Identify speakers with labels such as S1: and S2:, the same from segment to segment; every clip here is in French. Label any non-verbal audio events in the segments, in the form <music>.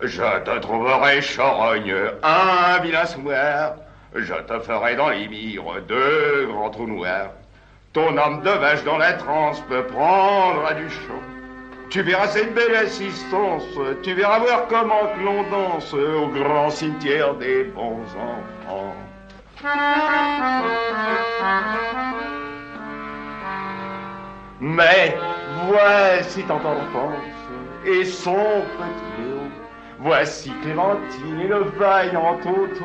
S1: Je te trouverai charogne, un vilain soir. Je te ferai dans les mires deux grands trous noirs. Ton âme de vache dans la transe peut prendre à du chaud. Tu verras cette belle assistance, tu verras voir comment l'on danse au grand cimetière des bons enfants. Mais voici ton enfance et son petit. Voici Clémentine et le vaillant Toto.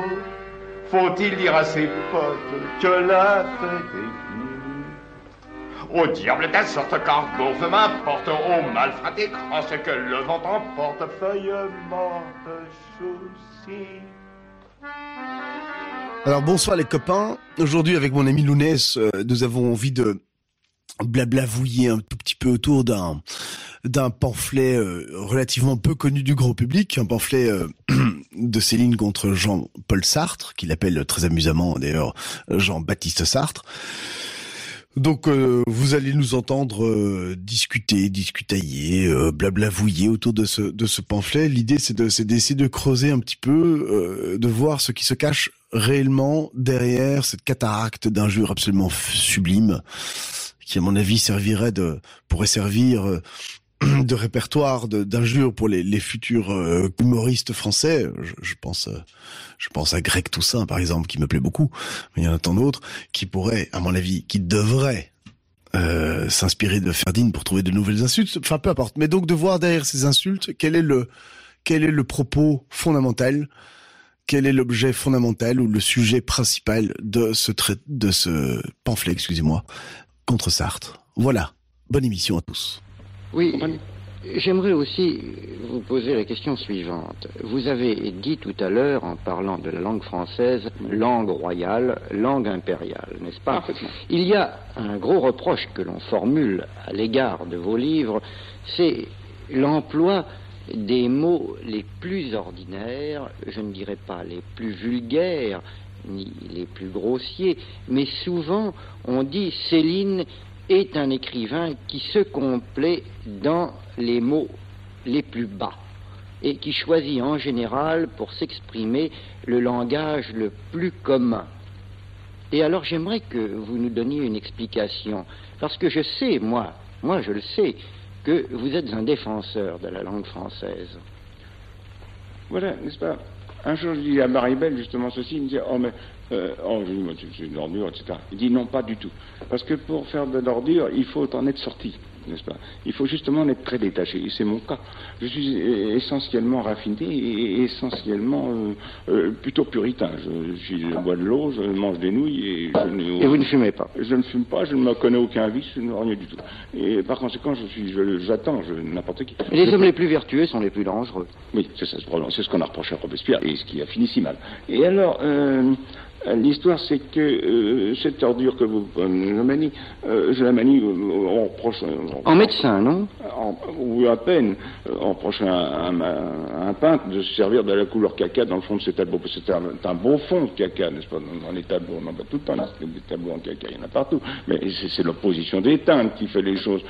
S1: Faut-il dire à ses potes que la fête est finie? Au diable ta sorte cargo, m'importe, au mal fraté ce que le vent emporte, feuille morte, souci.
S2: Alors bonsoir les copains. Aujourd'hui avec mon ami Lounès, euh, nous avons envie de blablavouiller un tout petit peu autour d'un d'un pamphlet euh, relativement peu connu du gros public, un pamphlet euh, <clears throat> de Céline contre Jean-Paul Sartre, qu'il appelle très amusamment d'ailleurs Jean-Baptiste Sartre. Donc vous allez nous entendre discuter, discutailler, blablavouiller autour de ce de ce pamphlet. L'idée c'est de d'essayer de creuser un petit peu, de voir ce qui se cache réellement derrière cette cataracte d'injures absolument sublime qui à mon avis servirait de pourrait servir euh, <clears throat> de répertoire d'injures pour les, les futurs euh, humoristes français. Je, pense, euh, je pense à Greg Toussaint par exemple, qui me plaît beaucoup, mais il y en a tant d'autres qui pourraient, à mon avis, qui devraient s'inspirer de Ferdinand pour trouver de nouvelles insultes. Enfin, peu importe. Mais donc de voir derrière ces insultes quel est le quel est le propos fondamental quel est l'objet fondamental ou le sujet principal de ce de ce pamphlet, excusez-moi, contre Sartre. Voilà. Bonne émission à tous.
S3: Oui. J'aimerais aussi vous poser la question suivante. Vous avez dit tout à l'heure, en parlant de la langue française, langue royale, langue impériale, n'est-ce pas Il y a un gros reproche que l'on formule à l'égard de vos livres, c'est l'emploi des mots les plus ordinaires, je ne dirais pas les plus vulgaires, ni les plus grossiers, mais souvent on dit Céline est un écrivain qui se complaît dans les mots les plus bas et qui choisit en général pour s'exprimer le langage le plus commun. Et alors j'aimerais que vous nous donniez une explication, parce que je sais, moi, moi je le sais, que vous êtes un défenseur de la langue française.
S4: Voilà, n'est-ce pas? Un jour, je dis à Maribel justement ceci, il me dit Oh, mais euh, oh, c'est une ordure, etc. Il dit Non, pas du tout. Parce que pour faire de l'ordure, il faut en être sorti n'est-ce pas? Il faut justement être très détaché. Et c'est mon cas. Je suis essentiellement raffiné et essentiellement euh, euh, plutôt puritain. Je, bois de l'eau, je mange des nouilles et je
S3: Et vous ne fumez pas?
S4: Je ne fume pas, je ne me connais aucun vice, je ne rien du tout. Et par conséquent, je suis, j'attends n'importe qui.
S3: les hommes les plus vertueux sont les plus dangereux.
S4: Oui, c'est ça, c'est ce qu'on a reproché à Robespierre et ce qui a fini si mal. Et alors, euh, l'histoire, c'est que euh, cette ordure que vous euh, manie, je la manie en prochain.
S3: En, médecin, non?
S4: Ou à peine. En prochain un, un, peintre de se servir de la couleur caca dans le fond de ses tableaux. C'est un, un, beau fond de caca, n'est-ce pas? Dans, les tableaux, on en voit tout le temps des tableaux en caca, il y en a partout. Mais c'est l'opposition des teintes qui fait les choses.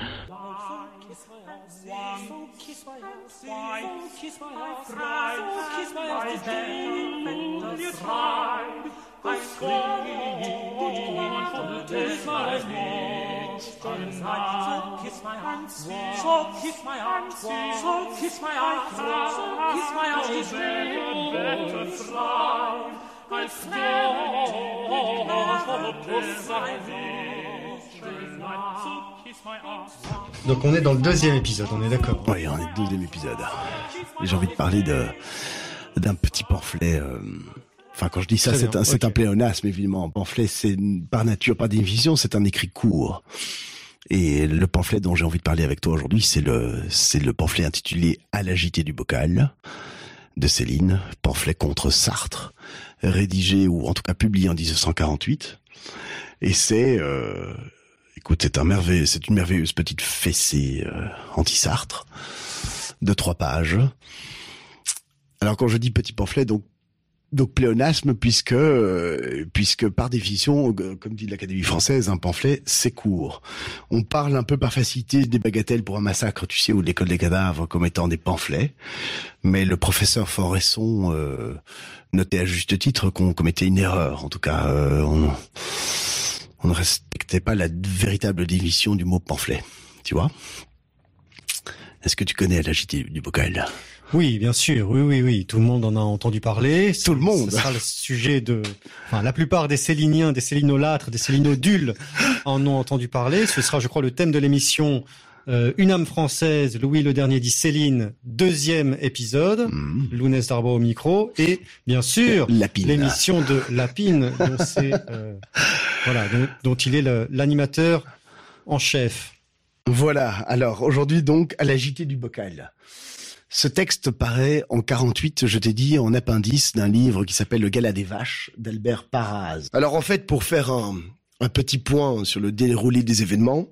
S4: Donc on est dans le deuxième épisode, on est d'accord
S2: Oui, on est dans le deuxième épisode. J'ai envie de parler de d'un petit pamphlet euh, Enfin, quand je dis ça, c'est un, c'est un pléonasme, évidemment. Pamphlet, c'est par nature, par définition, c'est un écrit court. Et le pamphlet dont j'ai envie de parler avec toi aujourd'hui, c'est le, c'est le pamphlet intitulé À l'agité du bocal de Céline, pamphlet contre Sartre, rédigé ou en tout cas publié en 1948. Et c'est, euh, écoute, c'est un merveilleux, c'est une merveilleuse petite fessée euh, anti-Sartre de trois pages. Alors quand je dis petit pamphlet, donc Donc pléonasme puisque euh, puisque par définition, euh, comme dit l'Académie française, un pamphlet c'est court. On parle un peu par facilité des bagatelles pour un massacre, tu sais, ou de l'école des cadavres comme étant des pamphlets. Mais le professeur Foresson euh, notait à juste titre qu'on commettait une erreur. En tout cas, on, on ne respectait pas la véritable définition du mot pamphlet. Tu vois? Est-ce que tu connais la JT du bocal?
S5: Oui, bien sûr. Oui, oui, oui. Tout le monde en a entendu parler.
S2: Tout le monde.
S5: Ce sera le sujet de. Enfin, la plupart des Céliniens, des Célinolâtres, des Célinodules <laughs> en ont entendu parler. Ce sera, je crois, le thème de l'émission. Euh, une âme française, Louis le dernier dit Céline, deuxième épisode, mmh. Lounès Darbo au micro, et bien sûr l'émission de Lapine, <laughs> dont euh, voilà, dont, dont, il est l'animateur en chef.
S2: Voilà. Alors aujourd'hui donc à la JT du bocal. Ce texte paraît en 48, je t'ai dit, en appendice d'un livre qui s'appelle Le Gala des Vaches d'Albert Paraz. Alors en fait, pour faire un, petit point sur le déroulé des événements,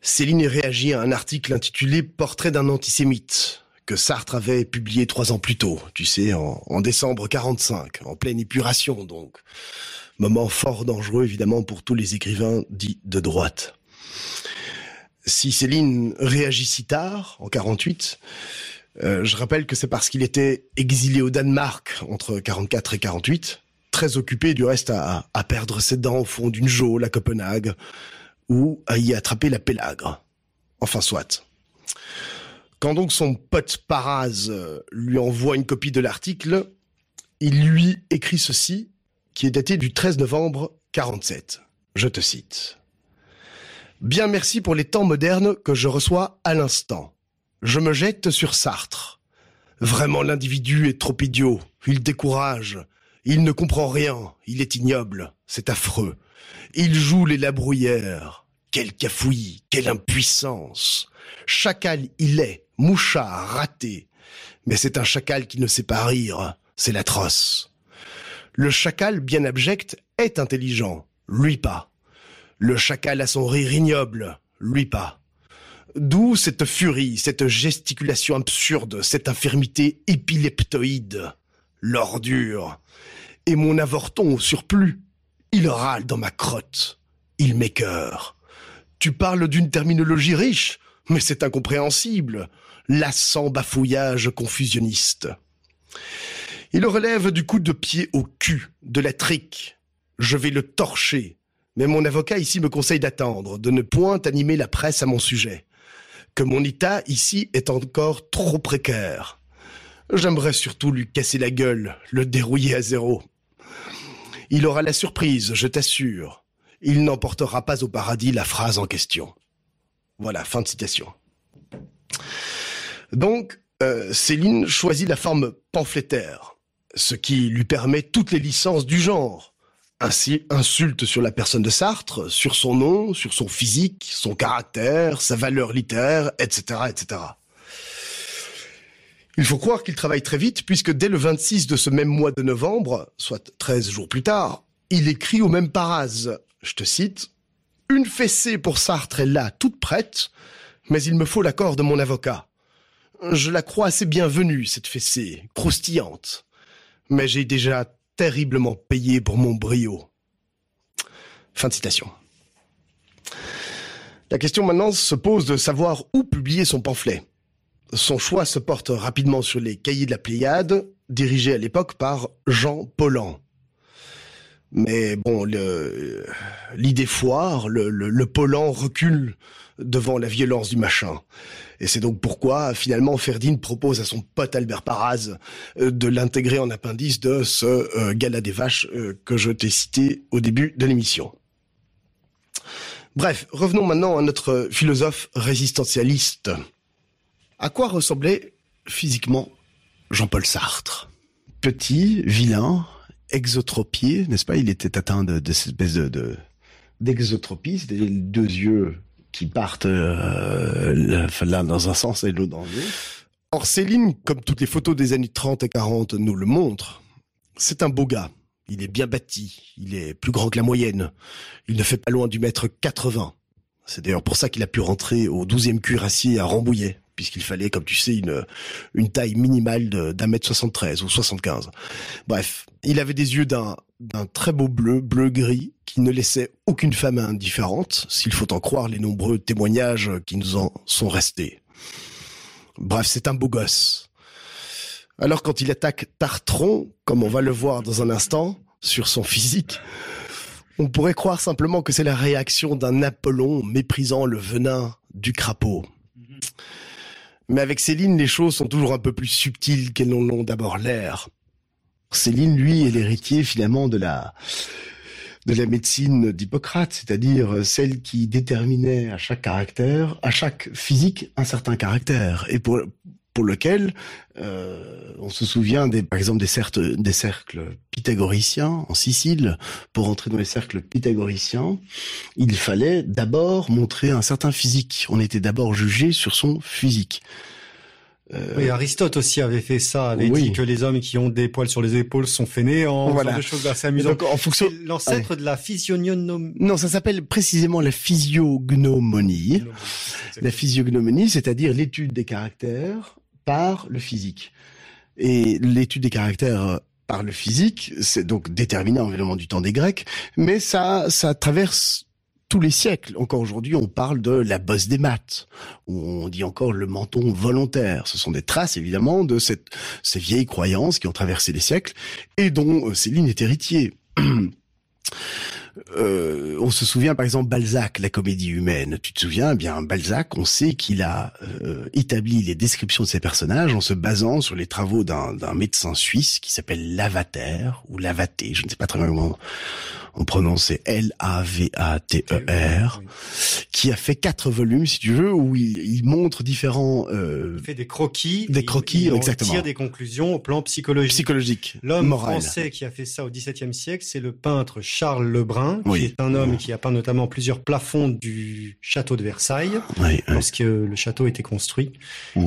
S2: Céline réagit à un article intitulé Portrait d'un antisémite que Sartre avait publié trois ans plus tôt, tu sais, en, en décembre 45, en pleine épuration donc. Moment fort dangereux évidemment pour tous les écrivains dits de droite si Céline réagit si tard, en 48, euh, je rappelle que c'est parce qu'il était exilé au Danemark entre 44 et 48, très occupé du reste à, perdre ses dents au fond d'une geôle à Copenhague, ou à y attraper la pélagre. Enfin soit. Quand donc son pote Paraz euh, lui envoie une copie de l'article, il lui écrit ceci, qui est daté du 13 novembre 47. Je te cite. Bien merci pour les temps modernes que je reçois à l'instant. Je me jette sur Sartre. Vraiment l'individu est trop idiot. Il décourage. Il ne comprend rien. Il est ignoble. C'est affreux. Il joue les labrouillères. Quel cafouillis, quelle impuissance. Chacal il est, mouchard, raté. Mais c'est un chacal qui ne sait pas rire. C'est l'atroce. Le chacal bien abject est intelligent. Lui pas. Le chacal a son rire ignoble, lui pas. D'où cette furie, cette gesticulation absurde, cette infirmité épileptoïde, l'ordure. Et mon avorton au surplus, il râle dans ma crotte, il m'écœure. Tu parles d'une terminologie riche, mais c'est incompréhensible, lassant bafouillage confusionniste. Il relève du coup de pied au cul, de la trique. Je vais le torcher, mais mon avocat ici me conseille d'attendre, de ne point animer la presse à mon sujet, que mon état ici est encore trop précaire. J'aimerais surtout lui casser la gueule, le dérouiller à zéro. Il aura la surprise, je t'assure. Il n'emportera pas au paradis la phrase en question. Voilà, fin de citation. Donc, euh, Céline choisit la forme pamphlétaire, ce qui lui permet toutes les licences du genre ainsi insulte sur la personne de Sartre, sur son nom, sur son physique, son caractère, sa valeur littéraire, etc., etc. Il faut croire qu'il travaille très vite puisque dès le 26 de ce même mois de novembre, soit 13 jours plus tard, il écrit au même parase, je te cite, Une fessée pour Sartre est là, toute prête, mais il me faut l'accord de mon avocat. Je la crois assez bienvenue, cette fessée, croustillante. Mais j'ai déjà terriblement payé pour mon brio. Fin de citation. La question maintenant se pose de savoir où publier son pamphlet. Son choix se porte rapidement sur les cahiers de la Pléiade, dirigés à l'époque par Jean Paulhan. Mais bon, l'idée foire, le, le, le recule devant la violence du machin. Et c'est donc pourquoi, finalement, Ferdinand propose à son pote Albert Paraz euh, de l'intégrer en appendice de ce euh, gala des vaches euh, que je t'ai cité au début de l'émission. Bref, revenons maintenant à notre philosophe résistentialiste. À quoi ressemblait physiquement Jean-Paul Sartre? Petit, vilain, exotropié, n'est-ce pas? Il était atteint de, cette espèce de d'exotropie, c'est-à-dire deux yeux qui partent euh, l'un dans un sens et l'autre dans l'autre. Or, Céline, comme toutes les photos des années 30 et 40 nous le montrent, c'est un beau gars. Il est bien bâti, il est plus grand que la moyenne. Il ne fait pas loin du mètre 80. C'est d'ailleurs pour ça qu'il a pu rentrer au 12e cuirassier à Rambouillet. Puisqu'il fallait, comme tu sais, une, taille minimale d'un mètre 73 ou 75. Bref, il avait des yeux d'un d'un très beau bleu, bleu-gris, qui ne laissait aucune femme indifférente, s'il faut en croire les nombreux témoignages qui nous en sont restés. Bref, c'est un beau gosse. Alors quand il attaque Tartron, comme on va le voir dans un instant, sur son physique, on pourrait croire simplement que c'est la réaction d'un Apollon méprisant le venin du crapaud. Mais avec Céline, les choses sont toujours un peu plus subtiles qu'elles n'en ont d'abord l'air. Céline, lui, est l'héritier finalement de la de la médecine d'Hippocrate, c'est-à-dire celle qui déterminait à chaque caractère, à chaque physique, un certain caractère. Et pour pour lequel euh, on se souvient des, par exemple des cercles, des cercles pythagoriciens en Sicile. Pour entrer dans les cercles pythagoriciens, il fallait d'abord montrer un certain physique. On était d'abord jugé sur son physique.
S5: Euh... Oui, Aristote aussi avait fait ça, avait dit que les hommes qui ont des poils sur les épaules sont fainéants, voilà. genre de choses assez amusantes. Donc, en fonction, l'ancêtre ouais. de la physiognomonie.
S2: Non, ça s'appelle précisément la physiognomonie. La physiognomonie, c'est-à-dire l'étude des caractères par le physique. Et l'étude des caractères euh, par le physique, c'est donc déterminant évidemment du temps des Grecs, mais ça, ça traverse tous les siècles. Encore aujourd'hui, on parle de la bosse des maths, ou on dit encore le menton volontaire. Ce sont des traces, évidemment, de ces vieilles croyances qui ont traversé les siècles et dont euh, Céline est héritier. <clears throat> Euh, on se souvient par exemple Balzac, la comédie humaine. Tu te souviens? Eh Bien Balzac, on sait qu'il a euh, établi les descriptions de ses personnages en se basant sur les travaux d'un médecin suisse qui s'appelle Lavater ou Lavaté, je ne sais pas très bien comment on prononce L-A-V-A-T-E-R, qui a fait quatre volumes, si tu veux, où il, montre différents...
S5: Euh, il fait des croquis.
S2: Des croquis,
S5: il,
S2: exactement.
S5: tire des conclusions au plan psychologique.
S2: Psychologique,
S5: L'homme français qui a fait ça au XVIIe siècle, c'est le peintre Charles Lebrun, qui est un homme qui a peint notamment plusieurs plafonds du château de Versailles,
S2: oui,
S5: lorsque le château était construit.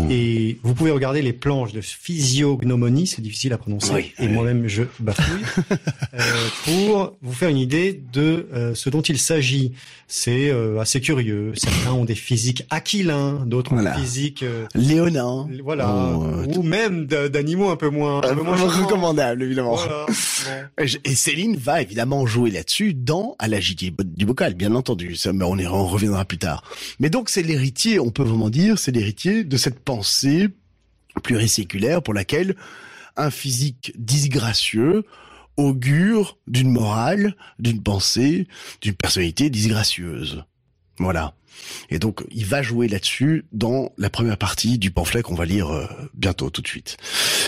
S5: Et vous pouvez regarder les planches de physiognomonie, c'est difficile à prononcer, et moi-même je bafouille, <laughs> euh, pour vous faire une idée de euh, ce dont il s'agit. C'est euh, assez curieux. Certains ont des physiques aquilins, d'autres
S2: voilà.
S5: ont des physiques euh,
S2: léonins,
S5: voilà, oh, ou même d'animaux un peu moins, un peu moins
S2: recommandables évidemment.
S5: Voilà. <laughs>
S2: Et Céline va évidemment jouer là-dessus dans à la JT du bocal, bien entendu. Ça, mais on, y, on reviendra plus tard. Mais donc c'est l'héritier, on peut vraiment dire, c'est l'héritier de cette pensée pluriséculaire pour laquelle un physique disgracieux augure d'une morale, d'une pensée, d'une personnalité disgracieuse. Voilà. Et donc, il va jouer là-dessus dans la première partie du pamphlet qu'on va lire euh, bientôt, tout de suite.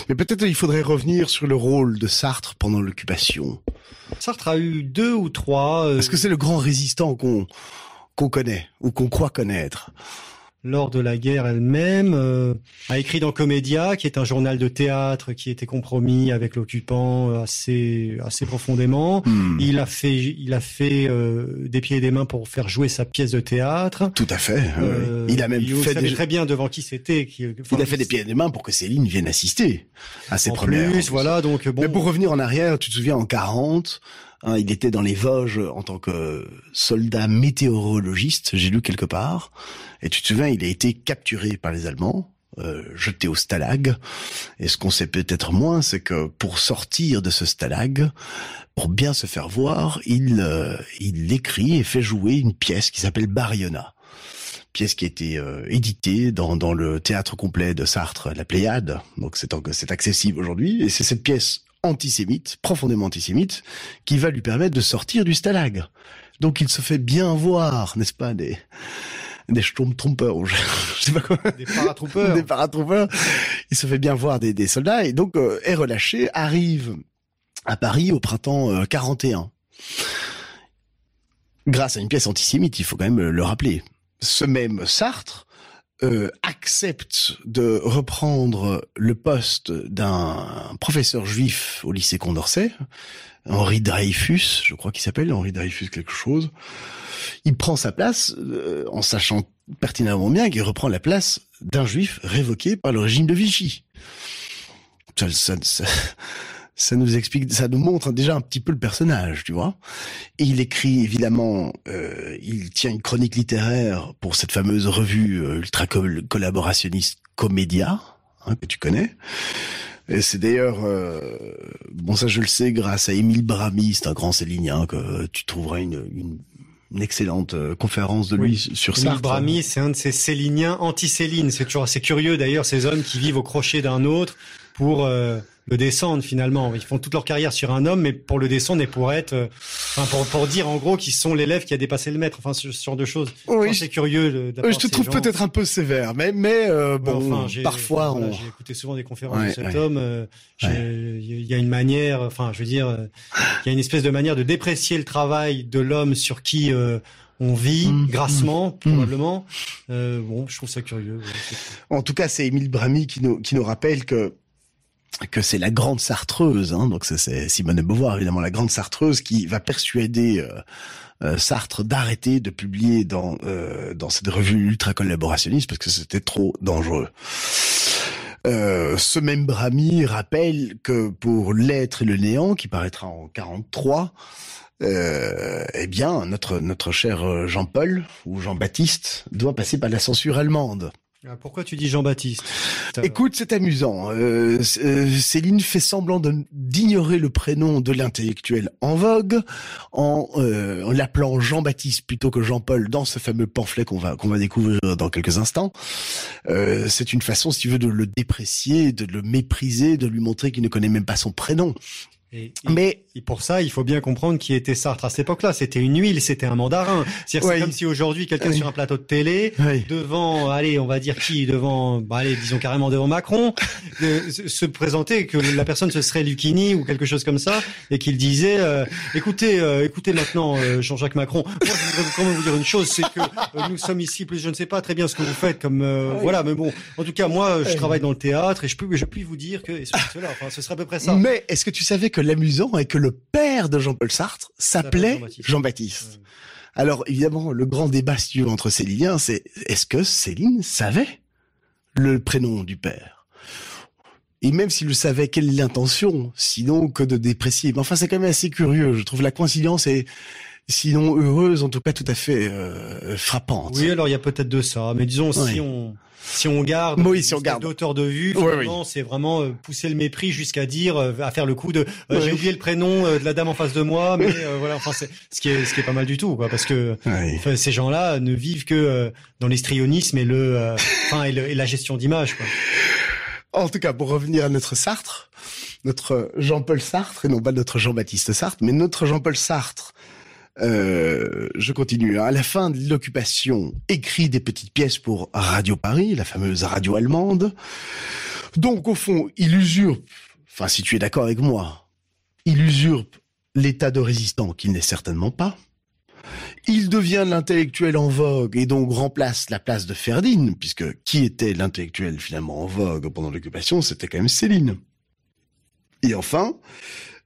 S2: Mais peut-être il faudrait revenir sur le rôle de Sartre pendant l'occupation.
S5: Sartre a eu deux ou trois. Euh...
S2: Est-ce que c'est le grand résistant qu'on qu'on connaît ou qu'on croit connaître
S5: lors de la guerre elle-même, euh, a écrit dans Comédia, qui est un journal de théâtre qui était compromis avec l'occupant assez assez profondément.
S2: Hmm.
S5: Il a fait il a fait euh, des pieds et des mains pour faire jouer sa pièce de théâtre.
S2: Tout à fait. Euh, il a même
S5: il
S2: fait des...
S5: très bien devant qui c'était.
S2: Enfin, il a fait des pieds et des mains pour que Céline vienne assister à ses
S5: en
S2: premières.
S5: Plus, voilà donc bon.
S2: Mais pour revenir en arrière, tu te souviens en 40. Hein, il était dans les Vosges en tant que soldat météorologiste, j'ai lu quelque part. Et tu te souviens, il a été capturé par les Allemands, euh, jeté au stalag. Et ce qu'on sait peut-être moins, c'est que pour sortir de ce stalag, pour bien se faire voir, il, euh, il écrit et fait jouer une pièce qui s'appelle Bariona pièce qui a été euh, éditée dans, dans le théâtre complet de Sartre, la Pléiade. Donc c'est c'est accessible aujourd'hui. Et c'est cette pièce antisémite, profondément antisémite, qui va lui permettre de sortir du stalag. Donc il se fait bien voir, n'est-ce pas, des des Sturmtruppers, je, <laughs> je sais pas quoi.
S5: Des paratroopers.
S2: des paratroopers. Il se fait bien voir des, des soldats et donc euh, est relâché, arrive à Paris au printemps euh, 41. Grâce à une pièce antisémite, il faut quand même le rappeler. Ce même Sartre euh, accepte de reprendre le poste d'un professeur juif au lycée Condorcet, Henri Dreyfus, je crois qu'il s'appelle Henri Dreyfus quelque chose. Il prend sa place euh, en sachant pertinemment bien qu'il reprend la place d'un juif révoqué par le régime de Vichy. Ça, ça, ça, ça nous explique, ça nous montre déjà un petit peu le personnage, tu vois. Et il écrit évidemment, euh, il tient une chronique littéraire pour cette fameuse revue euh, ultra collaborationniste Comédia, hein, que tu connais. Et c'est d'ailleurs, euh, bon ça je le sais, grâce à Émile Bramy, c'est un grand célinien que tu trouveras une, une, une excellente euh, conférence de lui sur ça.
S5: Émile Bramy, c'est un de ces céliniens anti-Céline. C'est toujours assez curieux d'ailleurs ces hommes qui vivent au crochet d'un autre pour euh, le descendre finalement. Ils font toute leur carrière sur un homme, mais pour le descendre et pour être, euh, enfin pour, pour dire en gros qu'ils sont l'élève qui a dépassé le maître. Enfin ce, genre de choses.
S2: Oui,
S5: c'est curieux.
S2: je te trouve peut-être un peu sévère, mais mais euh, bon, enfin, parfois
S5: voilà, j'ai écouté souvent des conférences de cet homme. Il y a une manière, enfin je veux dire, il y a une espèce de manière de déprécier le travail de l'homme sur qui on vit mmh, grassement, mmh, probablement. Euh, bon, je trouve ça curieux.
S2: en tout cas, c'est Émile Bramy qui nous, qui nous rappelle que que c'est la grande Sartreuse, hein, donc c'est Simone de Beauvoir évidemment, la grande Sartreuse qui va persuader euh, euh, Sartre d'arrêter de publier dans euh, dans cette revue ultra collaborationniste parce que c'était trop dangereux. ce même Brami rappelle que pour l'être et le néant, qui paraîtra en 43, euh, eh bien, notre notre cher Jean-Paul ou Jean-Baptiste doit passer par la censure allemande.
S5: Ah, pourquoi tu dis Jean-Baptiste?
S2: Écoute, c'est amusant. Euh, euh, Céline fait semblant d'ignorer le prénom de l'intellectuel en vogue en, euh, en l'appelant Jean-Baptiste plutôt que Jean-Paul dans ce fameux pamphlet qu'on va qu'on va découvrir dans quelques instants. Euh, c'est une façon, si tu veux, de le déprécier, de le mépriser, de lui montrer qu'il ne connaît même pas son prénom.
S5: Et, mais et pour ça, il faut bien comprendre qui était Sartre à cette époque-là. C'était une huile, c'était un mandarin. C'est comme si aujourd'hui quelqu'un sur un plateau de télé, devant, allez, on va dire qui, devant, bah, allez, disons carrément devant Macron, se présentait que la personne ce serait Lucchini ou quelque chose comme ça, et qu'il disait, euh, écoutez, euh, écoutez maintenant euh, Jean-Jacques Macron. Moi, je voudrais quand même vous dire une chose, c'est que nous sommes ici, plus je ne sais pas très bien ce que vous faites, comme voilà, mais bon, en tout cas, moi, je travaille dans le théâtre et je peux, je puis vous dire que et cela. Enfin, ce serait à peu près ça.
S2: Mais est-ce que tu savais que l'amusant est que le père de Jean-Paul Sartre s'appelait Jean-Baptiste. Alors évidemment, le grand débat entre Céliniens, c'est est-ce que Céline savait le prénom du père? Et même s'il le savait, quelle est l'intention Sinon que de déprécier? Mais enfin, c'est quand même assez curieux. Je trouve la coïncidence est sinon heureuse, en tout cas tout à fait euh, frappante.
S5: Oui, alors il y a peut-être de ça. Mais disons, si on si on garde,
S2: oui, si on garde.
S5: d'auteur de vue, c'est vraiment euh, pousser le mépris jusqu'à dire, euh, à faire le coup de, euh, j'ai oublié le prénom de la dame en face de moi, mais voilà, enfin, c'est ce qui est ce qui est pas mal du tout, quoi, parce que ces gens-là ne vivent que dans l'histrionisme et le, enfin, et, et, la gestion d'image, quoi.
S2: En tout cas, pour revenir à notre Sartre, notre Jean-Paul Sartre, et non pas notre Jean-Baptiste Sartre, mais notre Jean-Paul Sartre, euh, je continue. À la fin de l'occupation, écrit des petites pièces pour Radio Paris, la fameuse radio allemande. Donc, au fond, il usurpe, enfin, si tu es d'accord avec moi, il usurpe l'état de résistant qu'il n'est certainement pas. Il devient l'intellectuel en vogue et donc remplace la place de Ferdinand, puisque qui était l'intellectuel finalement en vogue pendant l'occupation, c'était quand même Céline. Et enfin,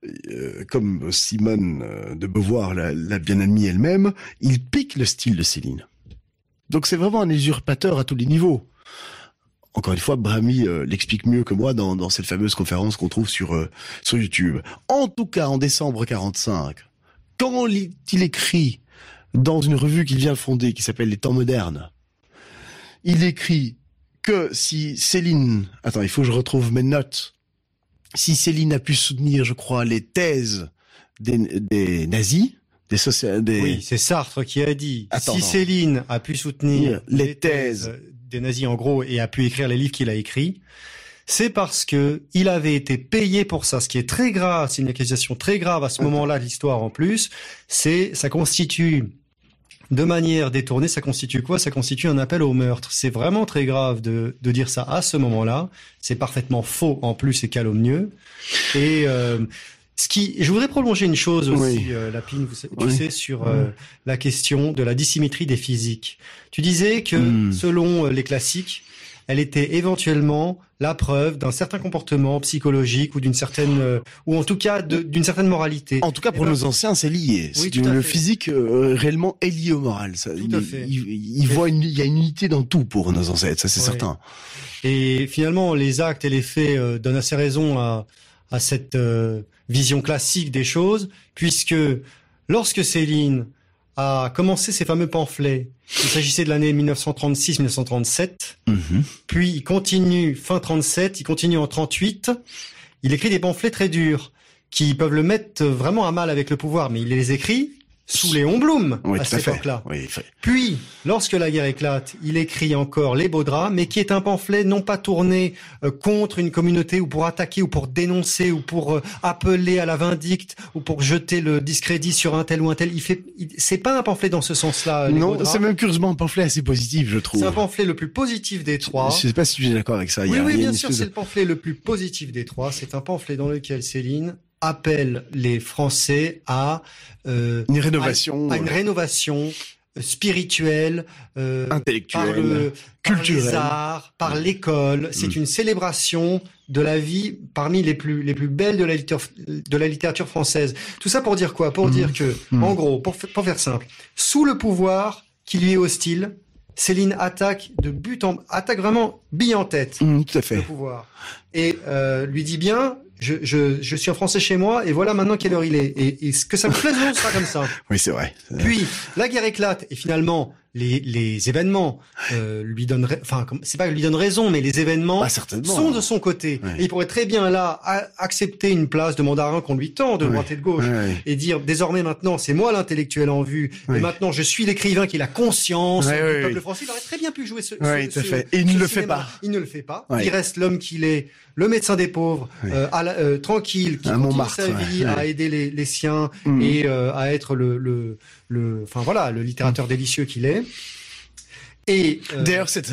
S2: euh, comme Simone euh, de Beauvoir l'a bien admis elle-même, il pique le style de Céline. Donc c'est vraiment un usurpateur à tous les niveaux. Encore une fois, Brahmi euh, l'explique mieux que moi dans, cette fameuse conférence qu'on trouve sur sur YouTube. En tout cas, en décembre 45, quand il écrit dans une revue qu'il vient de fonder, qui s'appelle Les Temps modernes, il écrit que si Céline, attends, il faut que je retrouve mes notes, si Céline a pu soutenir, je crois, les thèses des, nazis, des, des...
S5: Oui, c'est Sartre qui a dit. si Céline a pu soutenir les, thèses, des nazis en gros et a pu écrire les livres qu'il a écrits, c'est parce que il avait été payé pour ça, ce qui est très grave, c'est une accusation très grave à ce moment-là de l'histoire en plus, c'est ça constitue de manière détournée, ça constitue quoi? Ça constitue un appel au meurtre. C'est vraiment très grave de, de dire ça à ce moment-là. C'est parfaitement faux en plus et calomnieux. Et euh, ce qui, je voudrais prolonger une chose aussi, euh, Lapine, tu sais, sur euh, la question de la dissymétrie des physiques. Tu disais que hmm. selon les classiques, elle était éventuellement la preuve d'un certain comportement psychologique ou d'une certaine, euh, ou en tout cas d'une certaine moralité.
S2: En tout cas, pour eh ben, nos anciens, c'est lié. le physique euh, réellement est lié au moral. Ça, il, Il, voit une, il y a une unité dans tout pour nos ancêtres, ça c'est certain.
S5: Et finalement, les actes et les faits euh, donnent assez raison à, à cette euh, vision classique des choses, puisque lorsque Céline a commencé ses fameux pamphlets, il s'agissait de l'année 1936-1937,
S2: Mhm.
S5: puis il continue fin 37, il continue en 38, il écrit des pamphlets très durs qui peuvent le mettre vraiment à mal avec le pouvoir, mais il les écrit sous Léon Blum
S2: Oui,
S5: à cette époque-là.
S2: Oui.
S5: Puis, lorsque la guerre éclate, il écrit encore Les Beaux Draps, mais qui est un pamphlet non pas tourné euh, contre une communauté ou pour attaquer ou pour dénoncer ou pour euh, appeler à la vindicte ou pour jeter le discrédit sur un tel ou un tel. Il fait, c'est pas un pamphlet dans ce sens-là.
S2: Non, c'est même curieusement un pamphlet assez positif, je trouve.
S5: C'est un pamphlet le plus positif des trois.
S2: Je sais pas si tu es d'accord avec ça. Il y
S5: Oui,
S2: a-
S5: oui, bien sûr, c'est
S2: de-
S5: le pamphlet le plus positif des trois. C'est un pamphlet dans lequel Céline appelle les Français à euh,
S2: Une rénovation
S5: à, à une rénovation spirituelle, euh, par,
S2: intellectuelle.
S5: le, par
S2: culturelle.
S5: les arts, par l'école. C'est
S2: Mm.
S5: une célébration de la vie parmi les plus les plus belles de la littérature, de la littérature française. Tout ça pour dire quoi? Pour
S2: Mm.
S5: dire que,
S2: Mm.
S5: en gros, pour, pour faire simple, sous le pouvoir qui lui est hostile, Céline attaque de but en attaque vraiment bille en tête
S2: tout à
S5: le pouvoir et euh, lui dit bien je, je, je suis un Français chez moi et voilà maintenant quelle heure il est. Et, et ce que ça me plaise non ce sera comme ça. <laughs>
S2: Oui, c'est vrai.
S5: puis la guerre éclate et finalement les, les événements euh, lui donnent enfin comme- c'est pas lui donnent raison mais les événements sont de son côté. Et il pourrait très bien là a- accepter une place de mandarin qu'on lui tend de droite et de gauche et dire désormais maintenant c'est moi l'intellectuel en vue et maintenant je suis l'écrivain qui a la conscience. Du peuple français il aurait très bien pu jouer ce, ce-
S2: tout à
S5: ce-
S2: fait. Et il ne le fait pas.
S5: il ne le fait pas. Il reste l'homme qu'il est le médecin des pauvres euh, à la- euh, tranquille qui
S2: À
S5: continue
S2: Montmartre,
S5: sa vie
S2: ouais.
S5: à aider les, les siens
S2: Mm.
S5: et euh, à être le le le enfin voilà le littérateur délicieux qu'il est et
S2: D'ailleurs, c'est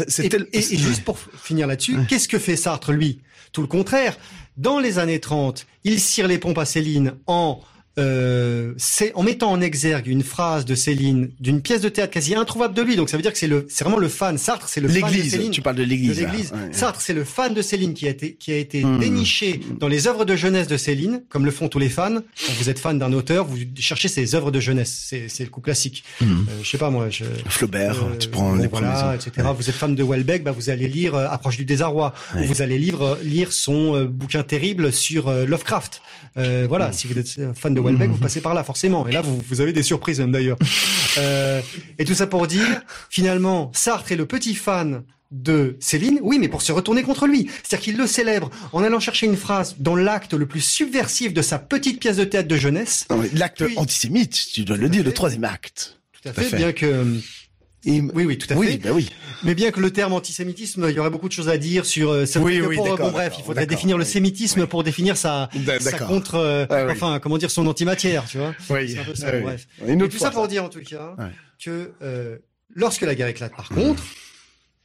S5: et juste pour finir là-dessus, qu'est-ce que fait Sartre, lui? Tout le contraire. Dans les années 30, il cire les pompes à Céline en euh, c'est en mettant en exergue une phrase de Céline d'une pièce de théâtre quasi introuvable de lui. Donc ça veut dire que c'est le, c'est vraiment le fan. Sartre, c'est le fan de
S2: L'église.
S5: Céline.
S2: Tu parles de
S5: de
S2: l'église. là.
S5: l'église.
S2: Ouais.
S5: Sartre, c'est le fan de Céline qui a été, qui a été
S2: Hmm.
S5: déniché dans les œuvres de jeunesse de Céline, comme le font tous les fans. Quand vous êtes fan d'un auteur, vous cherchez ses œuvres de jeunesse. C'est, c'est le coup classique.
S2: Hmm.
S5: Euh, je sais pas moi. Je,
S2: Flaubert,
S5: euh,
S2: tu prends
S5: bon,
S2: les
S5: voilà,
S2: premiers.
S5: etc. Vous êtes fan de Welbeck, bah vous allez lire Approche du désarroi,
S2: Ouais.
S5: ou vous allez lire lire son bouquin terrible sur Lovecraft. Euh, voilà, si vous êtes fan de Welbeck, vous passez par là forcément. Et là, vous, vous avez des surprises même d'ailleurs. <laughs> Euh, et tout ça pour dire, finalement, Sartre est le petit fan de Céline, oui, mais pour se retourner contre lui. C'est-à-dire qu'il le célèbre en allant chercher une phrase dans l'acte le plus subversif de sa petite pièce de théâtre de jeunesse.
S2: L'acte antisémite, tu dois le dire, le troisième acte.
S5: Tout à
S2: Tout à
S5: fait,
S2: fait.
S5: bien que...
S2: Et-
S5: Oui, oui, tout à
S2: oui,
S5: fait.
S2: bah oui.
S5: Mais bien que le terme antisémitisme, il y aurait beaucoup de choses à dire sur. euh,
S2: Oui, oui,
S5: pour-
S2: d'accord,
S5: bon, bref, il faudrait définir le sémitisme pour définir sa, sa contre, euh,
S2: oui.
S5: enfin, comment dire, son antimatière, tu vois.
S2: Oui.
S5: C'est un peu ça, bref. Et tout
S2: fois,
S5: ça pour dire en tout cas
S2: Ouais.
S5: que euh, lorsque la guerre éclate, par contre,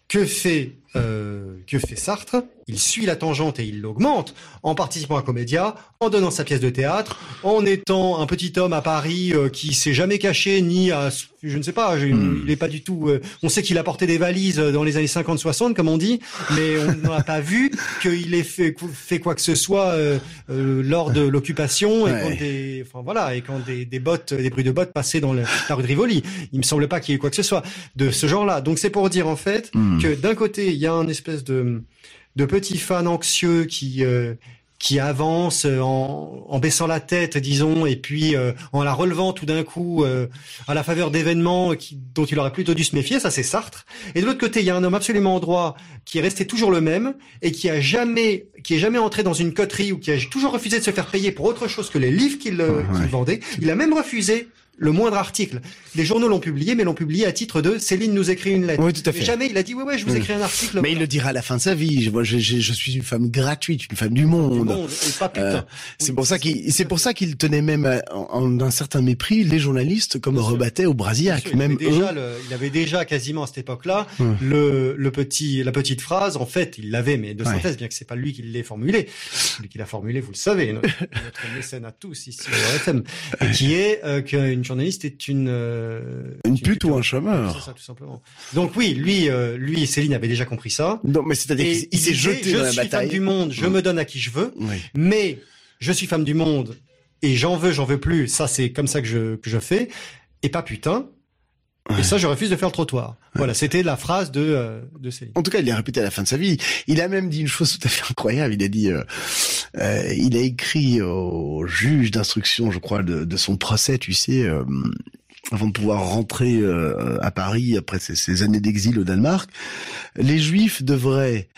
S5: que fait euh, que fait Sartre? Il suit la tangente et il l'augmente en participant à Comédia, en donnant sa pièce de théâtre, en étant un petit homme à Paris euh, qui s'est jamais caché ni à je ne sais pas,
S2: Hmm.
S5: il est pas du tout. euh, on sait qu'il a porté des valises euh, dans les années 50-60 comme on dit, mais on n'a pas vu qu'il ait fait fait quoi que ce soit euh, euh, lors de l'occupation et
S2: Ouais.
S5: quand des enfin voilà et quand des, des bottes des bruits de bottes passaient dans le- la rue de Rivoli. Il me semble pas qu'il y ait eu quoi que ce soit de ce genre-là. Donc c'est pour dire en fait
S2: Hmm.
S5: que d'un côté, il y a un espèce de, de petit fan anxieux qui, euh, qui avance euh, en, en baissant la tête, disons, et puis euh, en la relevant tout d'un coup euh, à la faveur d'événements dont il aurait plutôt dû se méfier, ça c'est Sartre. Et de l'autre côté, il y a un homme absolument en droit qui est resté toujours le même et qui a jamais, qui est jamais entré dans une coterie ou qui a toujours refusé de se faire payer pour autre chose que les livres qu'il
S2: Ouais.
S5: qu'il vendait. Il a même refusé le moindre article. Les journaux l'ont publié, mais l'ont publié à titre de Céline nous écrit une lettre.
S2: Oui, tout à fait.
S5: jamais il a dit ouais ouais je vous
S2: Oui.
S5: écris un article.
S2: Mais il le dira à la fin de sa vie. Je, moi, je, je, je suis une femme gratuite, une femme du monde. Euh, c'est
S5: Oui,
S2: pour ça qu'il, c'est pour ça qu'il tenait même euh, en, en un certain mépris les journalistes comme rebattait au Brasillac.
S5: sûr, il
S2: Même
S5: avait déjà
S2: eux.
S5: le- il avait déjà quasiment à cette époque-là
S2: Ouais.
S5: le, le petit la petite phrase en fait il l'avait mais de
S2: Ouais.
S5: synthèse bien que c'est pas lui qui l'ait formulé celui qui l'a formulé vous le savez notre, notre mécène à tous ici au RFM et qui est euh, qu'une journaliste est une euh,
S2: Une pute ou un
S5: C'est
S2: chômeur.
S5: ça tout simplement. Donc oui lui euh, lui Céline avait déjà compris ça
S2: Non, mais c'est-à-dire qu'il il s'est jeté
S5: je
S2: dans la
S5: suis femme
S2: bataille.
S5: du monde je me donne à qui je veux
S2: Oui.
S5: mais je suis femme du monde et j'en veux, j'en veux plus. Ça, c'est comme ça que je, que je fais. Et pas putain.
S2: Ouais.
S5: Et ça, je refuse de faire le trottoir. Voilà, c'était la phrase de, euh, de Céline.
S2: En tout cas, il l'a répété à la fin de sa vie. Il a même dit une chose tout à fait incroyable. Il a dit, euh, Euh, il a écrit au juge d'instruction, je crois, de, son procès, tu sais, euh, avant de pouvoir rentrer euh, à Paris après ces, ces années d'exil au Danemark. Les Juifs devraient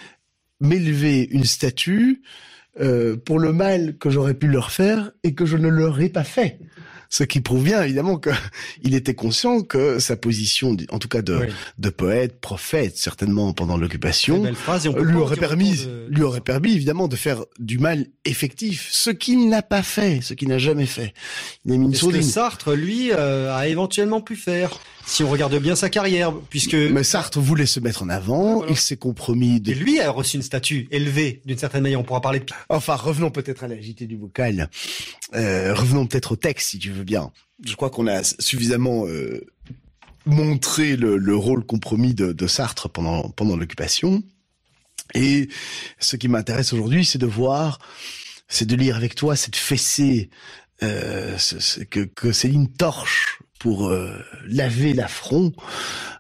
S2: m'élever une statue euh, pour le mal que j'aurais pu leur faire et que je ne leur ai pas fait. Ce qui prouve bien évidemment qu'il <laughs> était conscient que sa position, en tout cas de, oui. de poète, prophète, certainement pendant l'occupation, lui aurait permis, de... lui aurait permis évidemment de faire du mal effectif, ce qu'il n'a pas fait, ce qu'il n'a jamais fait.
S5: Il a mis une ce que Sartre, lui, euh, a éventuellement pu faire si on regarde bien sa carrière, puisque...
S2: Mais Sartre voulait se mettre en avant, voilà. il s'est compromis...
S5: De... Et lui a reçu une statue élevée, d'une certaine manière, on pourra parler de...
S2: Enfin, revenons peut-être à la JT du vocal, euh, revenons peut-être au texte, si tu veux bien. Je crois qu'on a suffisamment euh, montré le, le, rôle compromis de, de Sartre pendant, pendant l'occupation, et ce qui m'intéresse aujourd'hui, c'est de voir, c'est de lire avec toi cette fessée euh, que, que Céline torche pour euh, laver l'affront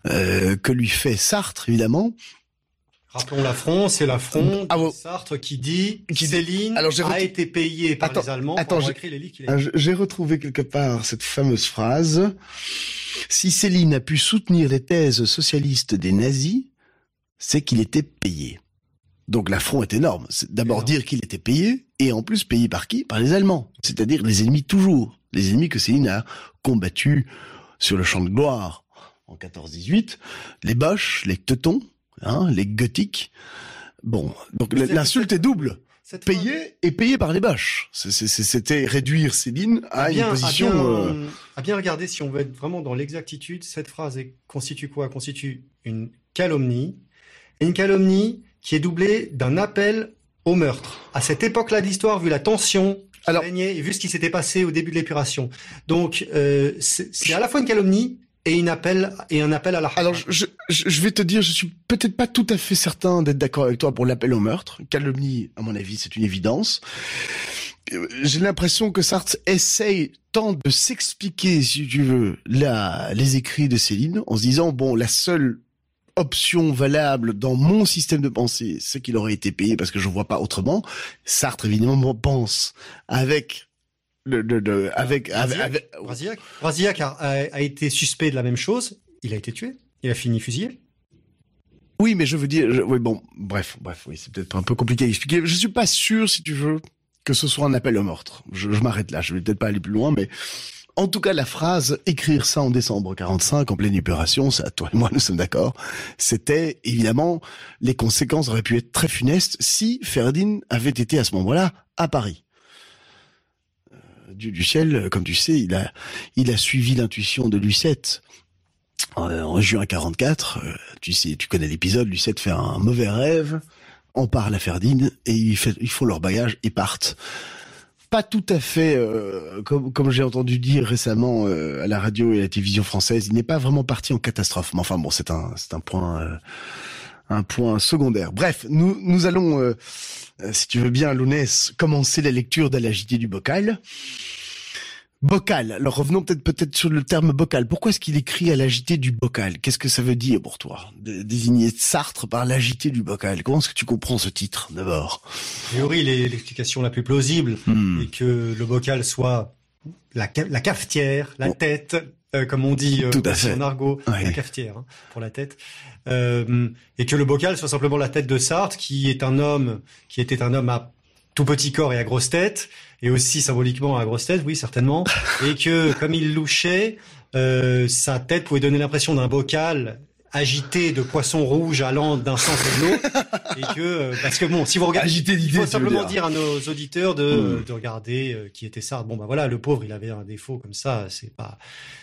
S2: euh, que lui fait Sartre, évidemment.
S5: Rappelons l'affront, c'est l'affront ah, bon. Sartre qui dit qui Céline alors, a été payée par
S2: attends,
S5: les Allemands
S2: attends,
S5: pour écrire les livres qu'il a
S2: J'ai retrouvé quelque part cette fameuse phrase. Si Céline a pu soutenir les thèses socialistes des nazis, c'est qu'il était payé. Donc l'affront est énorme. C'est d'abord dire qu'il était payé, et en plus payé par qui? Par les Allemands. C'est-à-dire les ennemis toujours. Les ennemis que Céline a combattus sur le champ de gloire en 14-18. Les Boches, les Teutons, hein, les Gothiques. Bon, donc l'insulte est double. Payé fois... et payé par les Boches. C'était réduire Céline à,
S5: bien,
S2: une position...
S5: À bien, euh... à bien regarder, si on veut être vraiment dans l'exactitude, cette phrase constitue quoi? Constitue une calomnie. Et une calomnie qui est doublé d'un appel au meurtre. À cette époque-là d'histoire, vu la tension qui Alors, régnait et vu ce qui s'était passé au début de l'épuration. Donc, euh, c'est à la fois une calomnie et, une appel, et un appel à la
S2: Alors, je, je, je vais te dire, je suis peut-être pas tout à fait certain d'être d'accord avec toi pour l'appel au meurtre. Calomnie, à mon avis, c'est une évidence. J'ai l'impression que Sartre essaye tant de s'expliquer, si tu veux, la, les écrits de Céline, en se disant, bon, la seule option valable dans mon système de pensée, c'est qu'il aurait été payé parce que je vois pas autrement. Sartre évidemment pense avec le, le, le avec avec,
S5: Brasillac, Brasillac a, a, été suspect de la même chose. Il a été tué. Il a fini fusillé.
S2: Oui, mais je veux dire, je, oui, bon, bref, bref, oui, c'est peut-être un peu compliqué à expliquer. Je suis pas sûr, si tu veux, que ce soit un appel au meurtre. Je, je m'arrête là. Je vais peut-être pas aller plus loin, mais en tout cas, la phrase écrire ça en décembre 45 en pleine opération, ça, toi et moi, nous sommes d'accord. C'était évidemment les conséquences auraient pu être très funestes si Ferdinand avait été à ce moment-là à Paris. Euh, du ciel, comme tu sais, il a il a suivi l'intuition de Lucette. Euh, en juin 44, euh, tu sais, tu connais l'épisode, Lucette fait un mauvais rêve, on parle à Ferdinand et ils, font leur bagage et partent pas tout à fait euh, comme, comme j'ai entendu dire récemment euh, à la radio et à la télévision française. Il n'est pas vraiment parti en catastrophe. Mais enfin bon, c'est un c'est un point euh, un point secondaire. Bref, nous nous allons, euh, si tu veux bien, Lounès, commencer la lecture de la du bocal. Bocal. Alors revenons peut-être peut-être sur le terme bocal. Pourquoi est-ce qu'il écrit à l'agité du bocal? Qu'est-ce que ça veut dire pour toi? De Désigner Sartre par l'agité du bocal. Comment est-ce que tu comprends ce titre d'abord?
S5: A priori, l'explication la plus plausible hmm. est que le bocal soit la, la cafetière, la tête, euh, comme on dit euh,
S2: Tout à fait.
S5: en argot,
S2: Ouais.
S5: la cafetière hein, pour la tête, euh, et que le bocal soit simplement la tête de Sartre, qui est un homme, qui était un homme à tout petit corps et à grosse tête, et aussi symboliquement à grosse tête, oui certainement, <laughs> et que comme il louchait, euh, sa tête pouvait donner l'impression d'un bocal agité de poissons rouges allant d'un sens à l'autre, <laughs> et que euh, parce que bon, si vous regardez,
S2: Agité
S5: il faut simplement
S2: dire.
S5: dire à nos auditeurs de,
S2: Mm.
S5: de regarder euh, qui était Sartre. Bon bah voilà, le pauvre, il avait un défaut comme ça, c'est pas,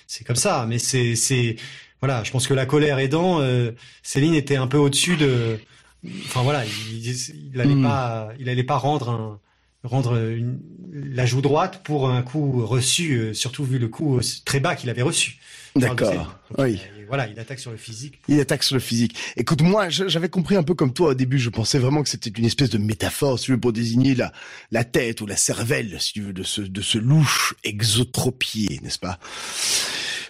S5: c'est comme ça, mais c'est c'est voilà, je pense que la colère aidant, euh, Céline était un peu au-dessus de, enfin voilà, il, il allait
S2: Mm.
S5: pas, il allait pas rendre un rendre une, la joue droite pour un coup reçu, surtout vu le coup très bas qu'il avait reçu.
S2: D'accord. Oui.
S5: Il- voilà, il attaque sur le physique.
S2: Il attaque sur le physique. Écoute, moi, j'avais compris un peu comme toi au début. Je pensais vraiment que c'était une espèce de métaphore, si tu veux, pour désigner la, la tête ou la cervelle, si tu veux, de ce, de ce louche exotropié, n'est-ce pas?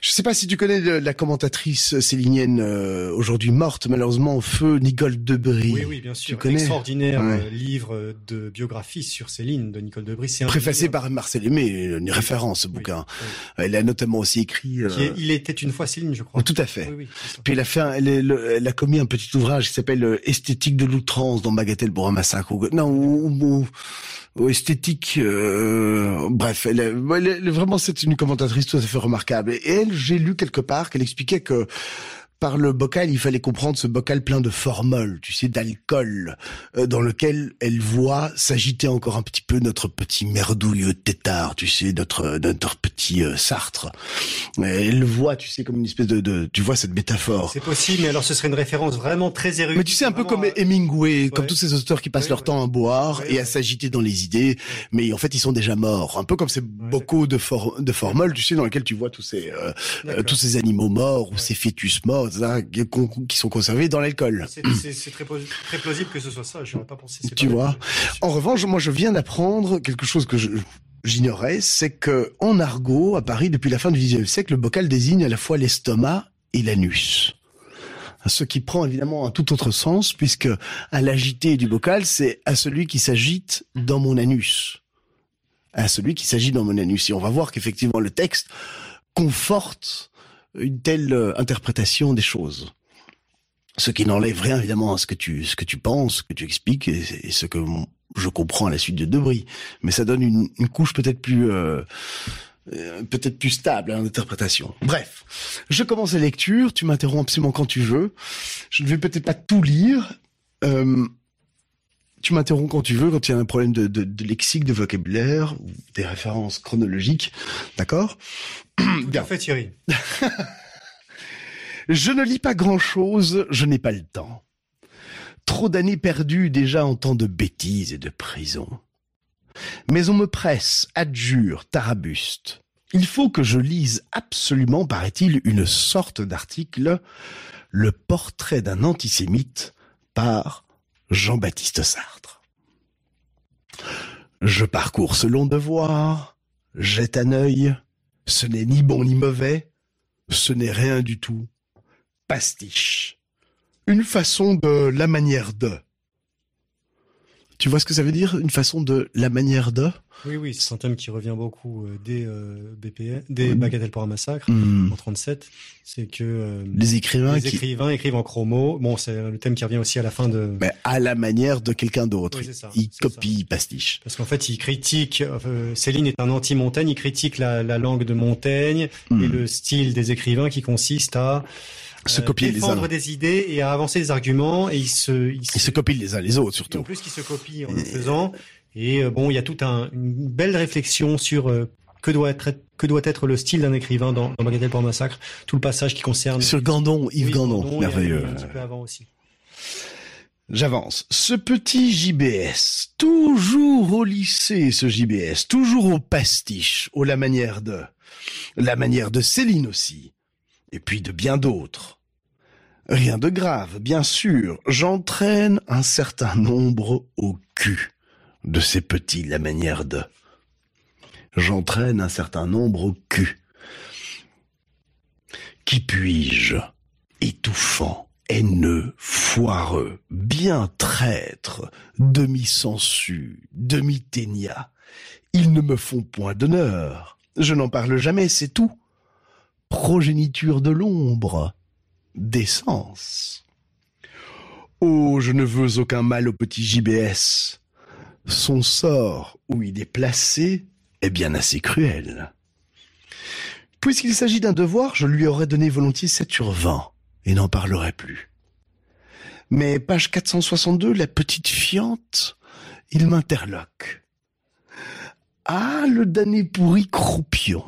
S2: Je sais pas si tu connais la commentatrice célinienne euh, aujourd'hui morte malheureusement au feu, Nicole Debris.
S5: Oui, oui, bien sûr.
S2: Tu connais
S5: Extraordinaire
S2: Ouais.
S5: euh, livre de biographie sur Céline de Nicole Debris. C'est
S2: Préfacé
S5: livre
S2: par Marcel Aimé, une référence ce
S5: Oui,
S2: bouquin.
S5: oui.
S2: Elle a notamment aussi écrit. euh,
S5: est Il était une fois Céline, je crois.
S2: Tout à fait.
S5: Oui.
S2: Puis elle a fait, un- elle, a commis un petit ouvrage qui s'appelle euh, Esthétique de l'outrance dans Bagatelle pour un massacre. Non, ou- ou esthétique. euh, bref, elle, elle est- vraiment c'est une commentatrice tout à fait remarquable. Et elle, j'ai lu quelque part qu'elle expliquait que par le bocal, il fallait comprendre ce bocal plein de formol, tu sais, d'alcool, euh, dans lequel elle voit s'agiter encore un petit peu notre petit merdouilleux tétard, tu sais, notre notre petit euh, Sartre. Elle le voit, tu sais, comme une espèce de, de tu vois cette métaphore.
S5: C'est possible, mais alors ce serait une référence vraiment très érudite.
S2: Mais tu sais, un peu comme
S5: euh,
S2: Hemingway, comme
S5: ouais.
S2: tous ces auteurs qui passent
S5: Ouais,
S2: leur
S5: ouais.
S2: temps à boire et à s'agiter dans les idées, mais en fait ils sont déjà morts. Un peu comme ces bocaux de, for de formol, tu sais, dans lesquels tu vois tous ces euh, euh, tous ces animaux morts ou ces fœtus morts, qui sont conservés dans l'alcool.
S5: C'est- très, plausible que ce soit ça. J'aurais pas pensé.
S2: Tu
S5: pas
S2: vois. En revanche, moi je viens d'apprendre quelque chose que je j'ignorais, c'est que en argot, à Paris, depuis la fin du XIXe siècle, le bocal désigne à la fois l'estomac et l'anus. Ce qui prend évidemment un tout autre sens, puisque à l'agité du bocal, c'est à celui qui s'agite dans mon anus. À celui qui s'agit dans mon anus. Et on va voir qu'effectivement le texte conforte une telle euh, interprétation des choses. Ce qui n'enlève rien évidemment à ce que tu ce que tu penses, ce que tu expliques et, ce que je comprends à la suite de Debris. Mais ça donne une, une couche peut-être plus euh, euh, peut-être plus stable à l'interprétation. Bref, je commence la lecture. Tu m'interromps absolument quand tu veux. Je ne vais peut-être pas tout lire. Euh, tu m'interromps quand tu veux, quand il y a un problème de, de, de lexique, de vocabulaire, ou des références chronologiques, d'accord?
S5: À fait, Thierry. <laughs>
S2: Je ne lis pas grand-chose, je n'ai pas le temps. Trop d'années perdues déjà en temps de bêtises et de prison. Mais on me presse, adjure, tarabuste. Il faut que je lise absolument, paraît-il, une sorte d'article, Le portrait d'un antisémite par Jean-Baptiste Sartre. Je parcours ce long devoir, jette un œil, ce n'est ni bon ni mauvais, ce n'est rien du tout pastiche. Une façon de la manière de. Tu vois ce que ça veut dire Une façon de la manière de?
S5: Oui, oui, c'est un thème qui revient beaucoup euh, dès euh, BPN, des Bagatelles pour un massacre
S2: Hmm.
S5: en 37. C'est que euh,
S2: Les écrivains
S5: les
S2: qui...
S5: écrivains écrivent en chromo. Bon, c'est le thème qui revient aussi à la fin de.
S2: Mais à la manière de quelqu'un d'autre.
S5: Oui,
S2: ils
S5: c'est
S2: copient, pastiche.
S5: Parce qu'en fait, il critique. euh, Céline est un anti-Montaigne. Il critique la, la langue de Montaigne
S2: Hmm.
S5: et le style des écrivains qui consiste à
S2: Se
S5: euh,
S2: copier les uns.
S5: défendre des idées et à avancer des arguments. Et il se, il
S2: Ils se copient les uns les autres,
S5: Et en
S2: surtout.
S5: plus, qui se copie en le faisant. Et euh, bon, il y a toute un, une belle réflexion sur euh, que doit être que doit être le style d'un écrivain dans, dans Bagatelle pour un massacre. Tout le passage qui concerne
S2: Sur Gandon, Yves
S5: Oui,
S2: Gandon, merveilleux.
S5: Un, petit peu avant aussi.
S2: J'avance. Ce petit JBS, toujours au lycée, ce JBS, toujours au pastiche, au la manière de, la manière de Céline aussi, et puis de bien d'autres. Rien de grave, bien sûr, j'entraîne un certain nombre au cul de ces petits la manière de. J'entraîne un certain nombre au cul. Qui puis-je Étouffant, haineux, foireux, bien traître, demi-sensu, demi-ténia. Ils ne me font point d'honneur. Je n'en parle jamais, c'est tout. Progéniture de l'ombre, d'essence. Oh, je ne veux aucun mal au petit JBS. Son sort, où il est placé, est bien assez cruel. Puisqu'il s'agit d'un devoir, je lui aurais donné volontiers 7 sur 20 et n'en parlerai plus. Mais page 462, la petite fiante, il m'interloque. Ah, le damné pourri croupion.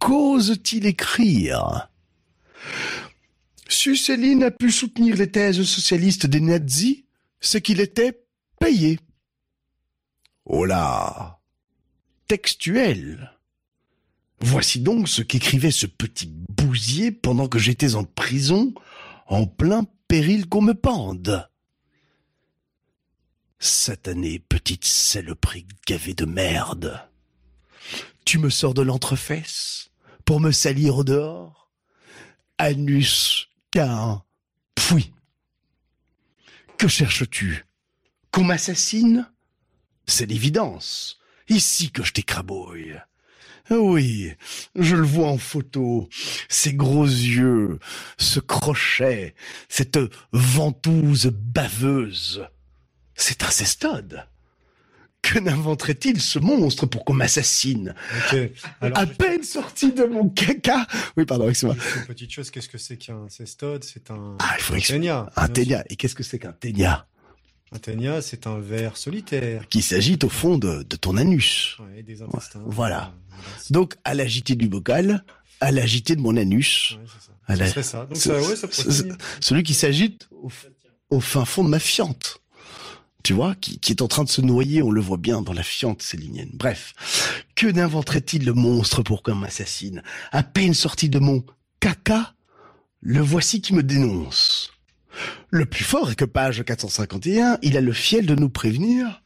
S2: Qu'ose-t-il écrire? Si Céline a pu soutenir les thèses socialistes des nazis, c'est qu'il était payé. Oh là Textuel Voici donc ce qu'écrivait ce petit bousier pendant que j'étais en prison, en plein péril qu'on me pende. Satanée petite saloperie gavée de merde. Tu me sors de l'entrefesse pour me salir au dehors? Anus, Cain, pfui. Que cherches-tu? Qu'on m'assassine? C'est l'évidence. Ici que je t'écrabouille. Oui, je le vois en photo. Ces gros yeux, ce crochet, cette ventouse baveuse. C'est un cestode. Que n'inventerait-il ce monstre pour qu'on m'assassine À
S5: je-
S2: peine sorti de mon caca. Oui, pardon, excuse-moi.
S5: une petite chose, qu'est-ce que c'est qu'un cestode C'est un
S2: Ah, il faut expliquer.
S5: ténia.
S2: Un ténia. Et qu'est-ce que c'est qu'un ténia?
S5: Ténia, c'est un ver solitaire.
S2: Qui s'agite au fond de, de ton anus.
S5: Ouais, des intestins.
S2: voilà. Donc, à l'agité du bocal, à l'agité de mon anus,
S5: Ouais, c'est ça.
S2: À
S5: Ce
S2: la-
S5: serait ça. Donc
S2: ce-
S5: ça, ouais, ça pourrait
S2: ce-
S5: tenir.
S2: celui qui s'agite au, fin fond de ma fiente. Tu vois, qui, qui est en train de se noyer, on le voit bien dans la fiente célinienne. Bref, que n'inventerait-il le monstre pour qu'on m'assassine À peine sorti de mon caca, le voici qui me dénonce. Le plus fort est que page 451, il a le fiel de nous prévenir.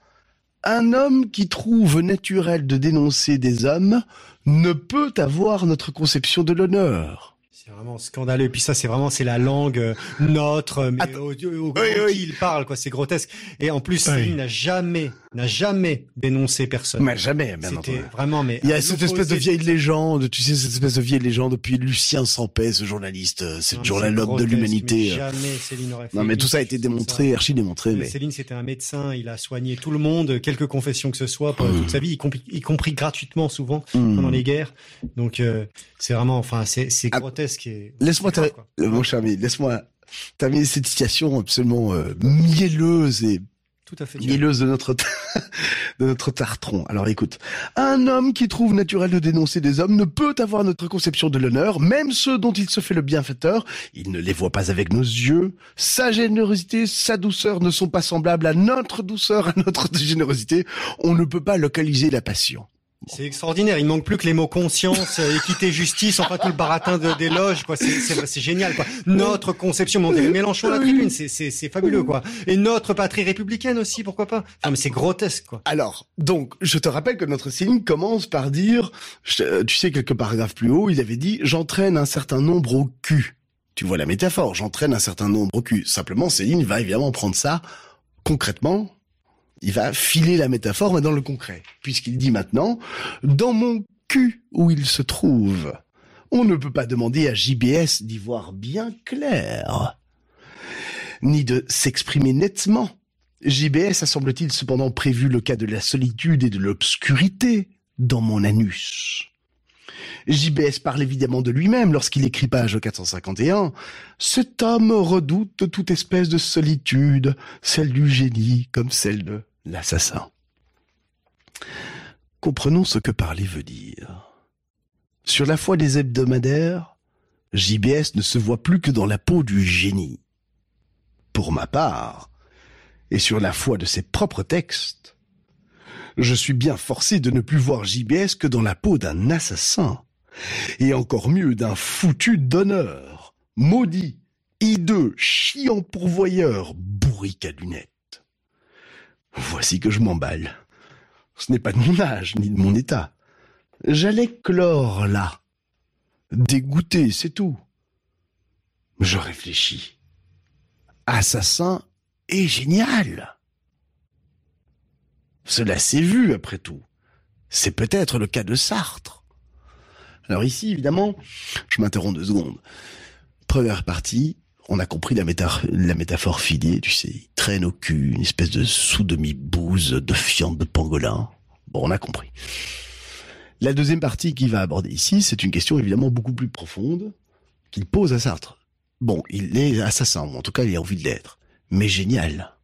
S2: Un homme qui trouve naturel de dénoncer des hommes ne peut avoir notre conception de l'honneur.
S5: Vraiment scandaleux. Et puis ça, c'est vraiment, c'est la langue euh, notre, mais au, au- au-
S2: Oui, oui.
S5: il parle, quoi. C'est grotesque. Et en plus,
S2: Oui.
S5: Céline n'a jamais, n'a jamais dénoncé personne.
S2: Mais jamais, bien
S5: C'était vraiment, mais
S2: Il y a cette espèce de vieille légende, tu sais, cette espèce de vieille légende depuis Lucien Sampé, ce journaliste, euh, c'est
S5: Non,
S2: toujours
S5: mais
S2: la
S5: c'est
S2: l'homme de
S5: grotesque,
S2: l'humanité. euh.
S5: Jamais Céline aurait fait
S2: Non, mais tout ça a été démontré, archi démontré, mais
S5: Céline, c'était un médecin. Il a soigné tout le monde, quelque confession que ce soit, pendant toute sa vie, y compris, y compris gratuitement souvent
S2: Hmm.
S5: pendant les guerres. Donc, euh, c'est vraiment, enfin, c'est, c'est
S2: Laisse-moi mon cher ami, laisse-moi terminer cette citation absolument euh, mielleuse et
S5: Tout à fait.
S2: mielleuse de notre <laughs> de notre tartron. Alors écoute, un homme qui trouve naturel de dénoncer des hommes ne peut avoir notre conception de l'honneur, même ceux dont il se fait le bienfaiteur, il ne les voit pas avec nos yeux. Sa générosité, sa douceur ne sont pas semblables à notre douceur, à notre <laughs> générosité. On ne peut pas localiser la passion.
S5: C'est extraordinaire. Il manque plus que les mots conscience, euh, équité, justice, enfin tout le baratin de, des loges, quoi. C'est, génial, quoi. Notre conception, mais on dirait Mélenchon à la tribune, c'est, fabuleux, quoi. Et notre patrie républicaine aussi, pourquoi pas. Enfin, mais c'est grotesque, quoi.
S2: Alors, donc, je te rappelle que notre Céline commence par dire, je- euh, tu sais, quelques paragraphes plus haut, il avait dit, j'entraîne un certain nombre au cul. Tu vois la métaphore, j'entraîne un certain nombre au cul. Simplement, Céline va évidemment prendre ça concrètement. Il va filer la métaphore, dans le concret. Puisqu'il dit maintenant, dans mon cul où il se trouve, on ne peut pas demander à JBS d'y voir bien clair, ni de s'exprimer nettement. JBS a semble-t-il cependant prévu le cas de la solitude et de l'obscurité dans mon anus. JBS parle évidemment de lui-même lorsqu'il écrit page 451. Cet homme redoute toute espèce de solitude, celle du génie comme celle de l'assassin. Comprenons ce que parler veut dire. Sur la foi des hebdomadaires, JBS ne se voit plus que dans la peau du génie. Pour ma part, et sur la foi de ses propres textes, je suis bien forcé de ne plus voir JBS que dans la peau d'un assassin, et encore mieux d'un foutu d'honneur, maudit, hideux, chiant pourvoyeur, bourrique à lunettes. Voici que je m'emballe. Ce n'est pas de mon âge, ni de mon état. J'allais clore là. Dégoûté, c'est tout. Je réfléchis. Assassin et génial. Cela s'est vu, après tout. C'est peut-être le cas de Sartre. Alors ici, évidemment, je m'interromps deux secondes. Première partie, on a compris la, méta- la métaphore filée, tu sais, il traîne au cul, une espèce de sous-demi-bouse de fiente de pangolin. Bon, on a compris. La deuxième partie qu'il va aborder ici, c'est une question évidemment beaucoup plus profonde qu'il pose à Sartre. Bon, il est assassin, ou en tout cas il a envie de l'être, mais génial.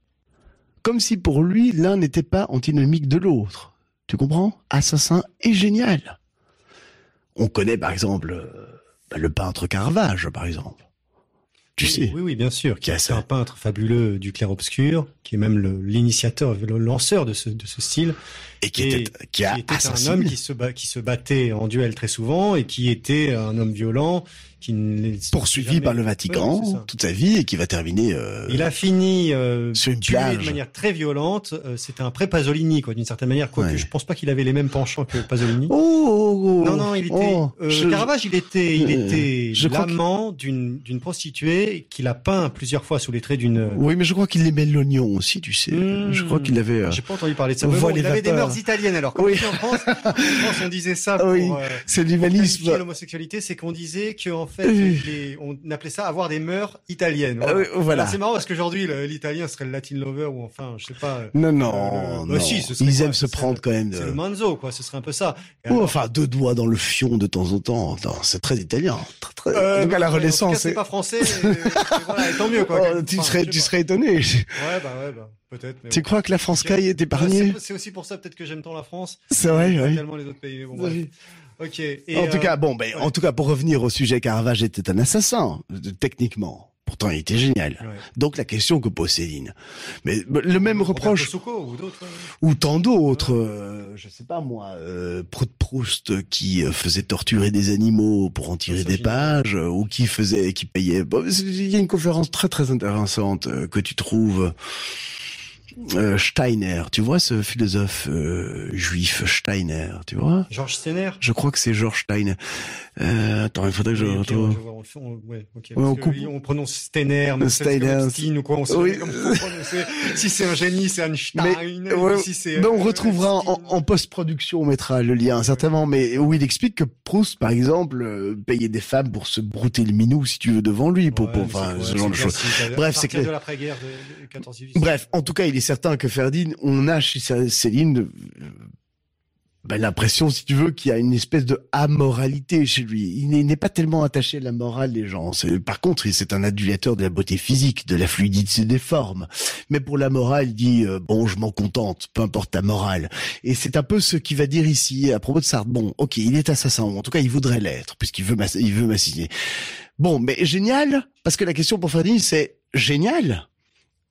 S2: Comme si pour lui l'un n'était pas antinomique de l'autre. Tu comprends? Assassin et génial. On connaît par exemple euh, bah, le peintre Caravage, par exemple. Tu
S5: oui,
S2: sais.
S5: Oui, oui, bien sûr. Qui est un peintre fabuleux du clair-obscur, qui est même le- l'initiateur, le lanceur de ce, de ce style.
S2: Et qui était, qui a
S5: qui était un homme qui se, bat, qui se battait en duel très souvent et qui était un homme violent, qui ne
S2: poursuivi par le Vatican toute sa vie et qui va terminer euh,
S5: Il a fini euh,
S2: sur une
S5: tué
S2: plage.
S5: de manière très violente. Euh, C'était un pré Pasolini, quoi, d'une certaine manière. Quoique
S2: Ouais.
S5: je pense pas qu'il avait les mêmes penchants que Pasolini.
S2: Oh, oh, oh,
S5: non, non, il était.
S2: oh,
S5: euh,
S2: je-
S5: Caravage, il était, il
S2: Euh,
S5: était l'amant d'une d'une prostituée qu'il a peint plusieurs fois sous les traits d'une.
S2: Oui, mais je crois qu'il aimait l'oignon aussi, tu sais.
S5: Hmm.
S2: Je crois qu'il avait. euh,
S5: J'ai pas entendu parler de ça. bon, il avait des mœurs italiennes alors. Comme
S2: Oui.
S5: en France, en France, on disait ça <laughs> pour.
S2: Oui, c'est l'humanisme.
S5: l'homosexualité, c'est qu'on disait qu'en fait, les- on appelait ça avoir des mœurs italiennes.
S2: Ah voilà.
S5: C'est marrant parce qu'aujourd'hui, l'italien serait le Latin lover ou enfin, je sais pas. euh,
S2: Non, non,
S5: Euh,
S2: non.
S5: bah si, ce serait
S2: Ils
S5: quoi?
S2: aiment se prendre quand même. De...
S5: C'est le manzo, quoi. Ce serait un peu ça. Et
S2: Oh,
S5: alors-
S2: enfin, deux doigts dans le fion de temps en temps. C'est très italien. Très, très...
S5: Euh,
S2: Donc à la
S5: ouais,
S2: Renaissance.
S5: c'est pas français. et, et voilà, et tant mieux, quoi.
S2: Oh, tu
S5: Enfin,
S2: serais, tu
S5: pas.
S2: serais étonné.
S5: Ouais, bah ouais, bah
S2: Tu crois que la France caille est épargnée
S5: Ouais, c'est- aussi pour ça peut-être que j'aime tant la France.
S2: C'est vrai, oui.
S5: Tellement les autres pays. bon, bref. Ok. Et,
S2: en tout
S5: euh,
S2: cas, bon, ben,
S5: ouais.
S2: en tout cas, pour revenir au sujet, Caravage était un assassin, techniquement. Pourtant, il était génial.
S5: ouais.
S2: Donc la question que pose Céline. Mais le même reproche,
S5: ou d'autres. ouais.
S2: ou tant d'autres, euh, je sais pas moi, euh, Prout Proust qui euh, faisait torturer des animaux pour en tirer des pages, euh, ou qui faisait, qui payait. Bon, il y a une conférence très très intéressante que tu trouves. Euh, Steiner, tu vois ce philosophe euh, juif Steiner, tu vois?
S5: Georges Steiner?
S2: Je crois que c'est Georges Steiner. Euh, attends, il faudrait que je retrouve.
S5: on ouais.
S2: Ouais,
S5: que
S2: coupe.
S5: Prononce Steiner, mais
S2: Steiner,
S5: Stein ou quoi. On sait
S2: Oui.
S5: Si c'est un génie, c'est Einstein.
S2: Mais,
S5: ou
S2: ouais,
S5: si c'est.
S2: Mais on retrouvera en, post-production, on mettra le lien certainement, mais où il explique que Proust, par exemple, payait des femmes pour se brouter le minou, si tu veux, devant lui, pour, pour enfin, ce genre de choses. Bref, c'est clair.
S5: de l'après-guerre de, de 14 18
S2: Bref, en tout cas, il est certain que Ferdinand, on a chez Céline euh, ben, l'impression, si tu veux, qu'il y a une espèce de amoralité chez lui. Il n'est- pas tellement attaché à la morale des gens. Par contre, c'est un adulateur de la beauté physique, de la fluidité des formes. Mais pour la morale, il dit euh, bon, je m'en contente, peu importe ta morale. Et c'est un peu ce qu'il va dire ici à propos de Sartre. Bon, ok, il est assassin, en tout cas, il voudrait l'être puisqu'il veut il veut m'assassiner. Bon, mais génial, parce que la question pour Ferdinand, c'est génial.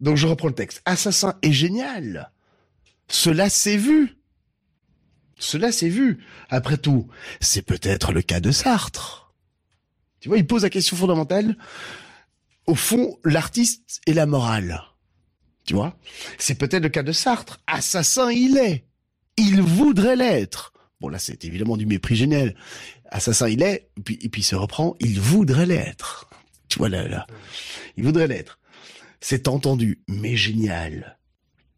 S2: Donc je reprends le texte. Assassin est génial. Cela s'est vu. Cela s'est vu. Après tout, c'est peut-être le cas de Sartre. Tu vois, il pose la question fondamentale. Au fond, l'artiste et la morale. Tu vois? C'est peut-être le cas de Sartre. Assassin, il est. Il voudrait l'être. Bon, là, c'est évidemment du mépris génial. Assassin, il est. Et puis, il se reprend. Il voudrait l'être. Tu vois, là. Il voudrait l'être. C'est entendu, mais génial.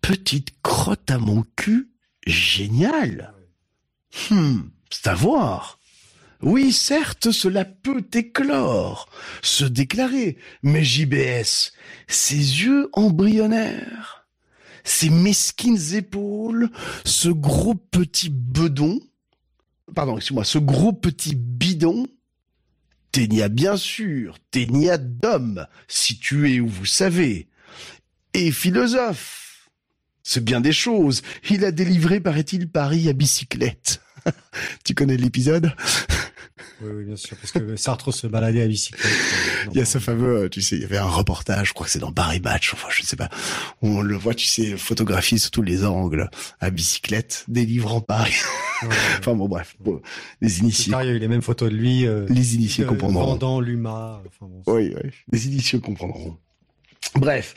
S2: Petite crotte à mon cul, génial. Hmm, c'est à voir. Oui, certes, cela peut éclore, se déclarer, mais JBS, ses yeux embryonnaires, ses mesquines épaules, ce gros petit bedon, pardon, excuse-moi, ce gros petit bidon, Ténia bien sûr, Ténia d'homme, situé où vous savez, et philosophe. C'est bien des choses. Il a délivré, paraît-il, Paris à bicyclette. <laughs> tu connais l'épisode?
S5: Oui, oui, bien sûr, parce que Sartre se baladait à bicyclette. <laughs>
S2: Il y a ce fameux, euh, tu sais, il y avait un reportage, je crois que c'est dans Paris Match, enfin je ne sais pas, où on le voit, tu sais, photographié sous tous les angles, à bicyclette, délivrant Paris. <laughs>
S5: Ouais, ouais.
S2: enfin bon, bref, bon, les initiés,
S5: tard, il y a eu les mêmes photos de lui. euh,
S2: les initiés
S5: euh,
S2: comprendront.
S5: Vendant l'UMA. Enfin, bon,
S2: Oui, oui, les initiés comprendront. Bref,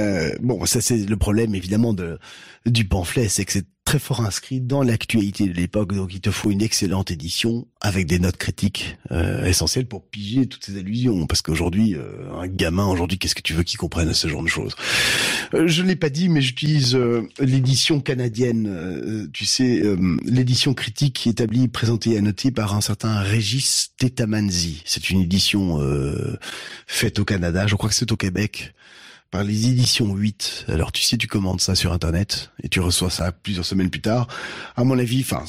S2: euh, bon, ça c'est le problème évidemment de du pamphlet, c'est que c'est très fort inscrit dans l'actualité de l'époque, donc il te faut une excellente édition avec des notes critiques euh, essentielles pour piger toutes ces allusions, parce qu'aujourd'hui, euh, un gamin aujourd'hui, qu'est-ce que tu veux qu'il comprenne ce genre de choses? Euh, Je l'ai pas dit, mais j'utilise euh, l'édition canadienne, euh, tu sais, euh, l'édition critique établie, présentée et annotée par un certain Régis Tetamanzi. C'est une édition faite au Canada, je crois que c'est au Québec, par les éditions 8. Alors tu sais, tu commandes ça sur Internet et tu reçois ça plusieurs semaines plus tard. À mon avis, enfin,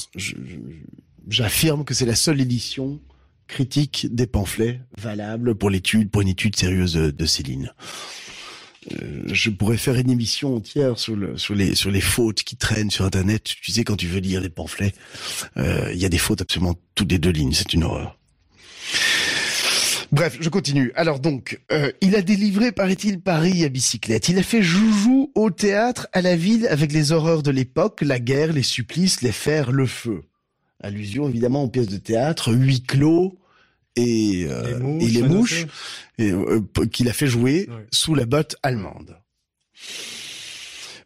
S2: j'affirme que c'est la seule édition critique des pamphlets valable pour l'étude, pour une étude sérieuse de, de Céline. Euh, je pourrais faire une émission entière sur le sur les sur les fautes qui traînent sur internet. Tu sais quand tu veux lire les pamphlets, euh, il y a des fautes absolument toutes les deux lignes, c'est une horreur. Bref, je continue. Alors donc, euh, il a délivré, paraît-il, Paris à bicyclette. Il a fait joujou au théâtre, à la ville, avec les horreurs de l'époque, la guerre, les supplices, les fers, le feu. Allusion évidemment aux pièces de théâtre, huis clos et, euh,
S5: Les mouches,
S2: et les mouches, et, euh, qu'il a fait jouer sous la botte allemande.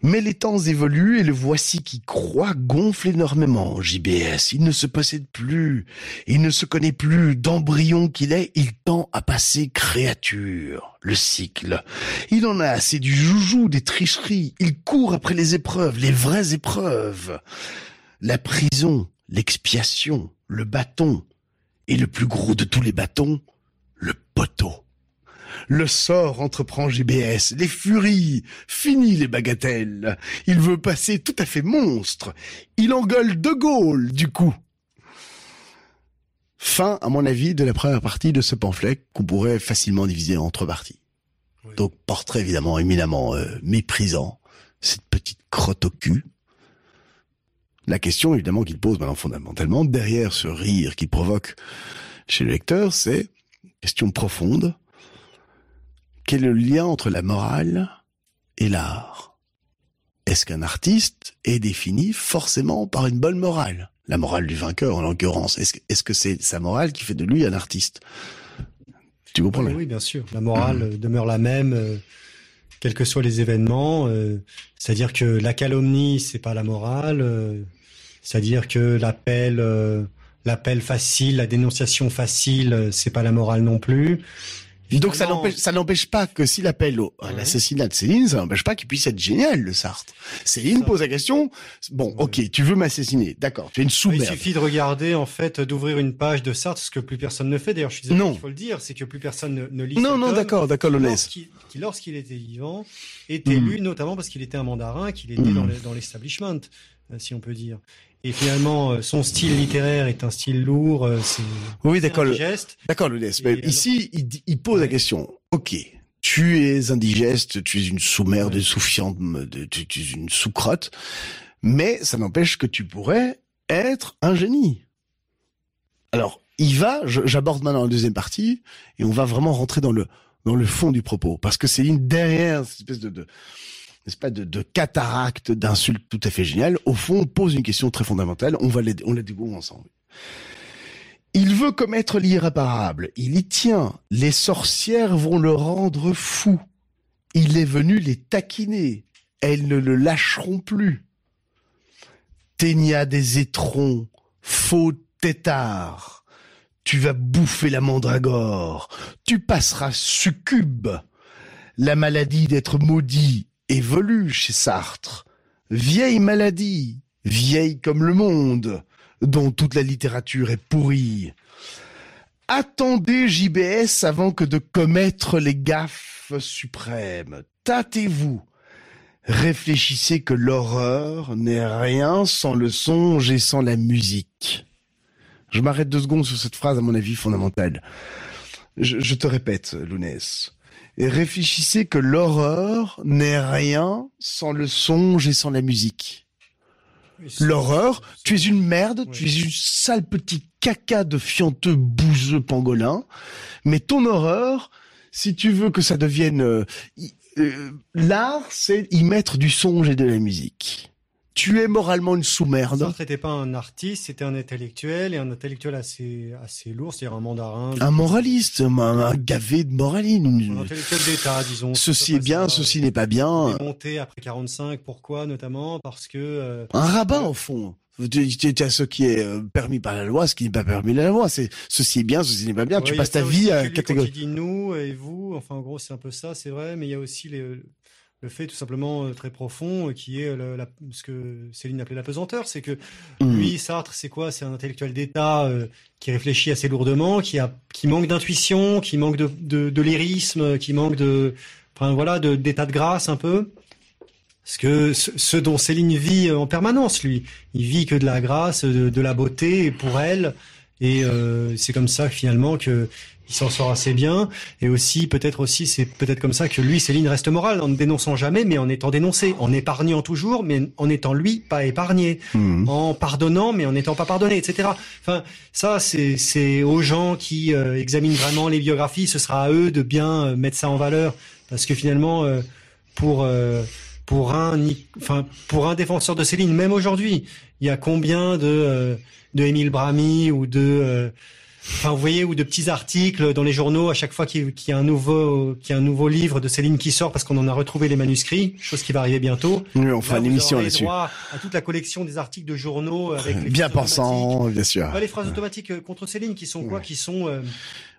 S2: Mais les temps évoluent et le voici qui croit gonfle énormément. JBS, il ne se possède plus, il ne se connaît plus d'embryon qu'il est, il tend à passer créature. Le cycle. Il en a assez du joujou, des tricheries, il court après les épreuves, les vraies épreuves. La prison, l'expiation, le bâton, et le plus gros de tous les bâtons, le poteau. Le sort entreprend GBS, les furies, fini les bagatelles. Il veut passer tout à fait monstre. Il engueule De Gaulle, du coup. Fin, à mon avis, de la première partie de ce pamphlet qu'on pourrait facilement diviser en trois parties.
S5: Oui.
S2: Donc, portrait évidemment éminemment euh, méprisant, cette petite crotte au cul. La question évidemment qu'il pose maintenant fondamentalement, derrière ce rire qu'il provoque chez le lecteur, c'est question profonde. Quel est le lien entre la morale et l'art? Est-ce qu'un artiste est défini forcément par une bonne morale? La morale du vainqueur en l'occurrence. Est-ce que c'est sa morale qui fait de lui un artiste? Tu comprends
S5: Oui, bien sûr. La morale euh, demeure la même, euh, quels que soient les événements. euh, C'est-à-dire que la calomnie, c'est pas la morale. C'est-à-dire que l'appel, l'appel facile, la dénonciation facile, c'est pas la morale non plus.
S2: Donc ça n'empêche, ça n'empêche pas que s'il appelle au, à
S5: Ouais.
S2: l'assassinat de Céline, ça n'empêche pas qu'il puisse être génial, le Sartre. Céline
S5: Ça.
S2: pose la question, bon, ok, tu veux m'assassiner, d'accord, tu es une
S5: Il
S2: sous-merde.
S5: suffit de regarder, en fait, d'ouvrir une page de Sartre, ce que plus personne ne fait. D'ailleurs, je suis désolé,
S2: Non.
S5: il faut le dire, c'est que plus personne ne, ne lit
S2: Non, non, d'accord, d'accord.
S5: Lorsqu'il- qui, lorsqu'il était vivant, était
S2: Mm.
S5: lu notamment parce qu'il était un mandarin, qu'il était dans le- dans l'establishment, euh, si on peut dire. Et finalement, euh, son style littéraire est un style lourd, euh, c'est
S2: Oui,
S5: c'est
S2: d'accord,
S5: indigeste.
S2: d'accord, Lones. Mais
S5: alors-
S2: ici, il, pose la question, ok, tu es indigeste, tu es une sous-merde,
S5: Ouais.
S2: une tu, tu es une sous-crotte, mais ça n'empêche que tu pourrais être un génie. Alors, il va, j'aborde maintenant la deuxième partie, et on va vraiment rentrer dans le dans le fond du propos, parce que Céline, derrière cette espèce de, de n'est-ce pas, de, cataracte d'insultes tout à fait géniales, au fond, pose une question très fondamentale, on va on la découvre ensemble. Il veut commettre l'irréparable, il y tient, les sorcières vont le rendre fou. Il est venu les taquiner, elles ne le lâcheront plus. Ténia des étrons, faux têtard, tu vas bouffer la mandragore, tu passeras succube. La maladie d'être maudit évolue chez Sartre. Vieille maladie, vieille comme le monde, dont toute la littérature est pourrie. Attendez JBS avant que de commettre les gaffes suprêmes. Tâtez-vous. Réfléchissez que l'horreur n'est rien sans le songe et sans la musique. Je m'arrête deux secondes sur cette phrase, à mon avis, fondamentale. Je, te répète, Lounès. Et réfléchissez que l'horreur n'est rien sans le songe et sans la musique. L'horreur, tu es une merde, tu es une sale petit caca de fianteux bouseux pangolin, mais ton horreur, si tu veux que ça devienne... euh, euh, L'art, c'est y mettre du songe et de la musique. Tu es moralement une sous-merde.
S5: Sartre n'était pas un artiste, c'était un intellectuel, et un intellectuel assez, assez lourd, c'est-à-dire un mandarin.
S2: Un moraliste, un, un gavé de moraline.
S5: Un intellectuel d'État, disons.
S2: Ceci est bien, ceci n'est pas bien.
S5: Démonté après 45, pourquoi notamment Parce que... euh,
S2: Un rabbin, au fond. Tu, as ce qui est euh, permis par la loi, ce qui n'est pas permis par la loi. C'est ceci est bien, ceci n'est pas bien.
S5: Ouais,
S2: tu passes ta vie à catégorie.
S5: Quand il dit nous et vous, enfin en gros c'est un peu ça, c'est vrai, mais il y a aussi les- le fait tout simplement euh, très profond euh, qui est la- ce que Céline appelait la pesanteur, c'est que
S2: Mm.
S5: lui, Sartre, c'est quoi? C'est un intellectuel d'État euh, qui réfléchit assez lourdement, qui a, qui manque d'intuition, qui manque de, de, de lyrisme, qui manque de, enfin voilà, de- d'état de grâce un peu. Parce que ce, ce dont Céline vit euh, en permanence, lui, il vit que de la grâce, de, la beauté, pour elle, Et euh, c'est comme ça finalement que il s'en sort assez bien. Et aussi, peut-être aussi, c'est peut-être comme ça que lui, Céline reste morale, en ne dénonçant jamais, mais en étant dénoncé, en épargnant toujours, mais en étant lui pas épargné,
S2: Mhm.
S5: en pardonnant, mais en n'étant pas pardonné, etc. Enfin, ça, c'est c'est aux gens qui euh, examinent vraiment les biographies, ce sera à eux de bien euh, mettre ça en valeur, parce que finalement, euh, pour euh, pour un, enfin, pour un défenseur de Céline, même aujourd'hui, il y a combien de euh, de Émile Bramy ou de euh, Enfin, vous voyez, ou de petits articles dans les journaux à chaque fois qu'il y a un nouveau, qu'il y a un nouveau livre de Céline qui sort parce qu'on en a retrouvé les manuscrits, chose qui va arriver bientôt.
S2: Oui, on fera une émission là-dessus.
S5: à toute la collection des articles de journaux avec les
S2: Bien pensant, bien sûr.
S5: Pas les phrases automatiques euh, contre Céline qui sont quoi Qui sont euh,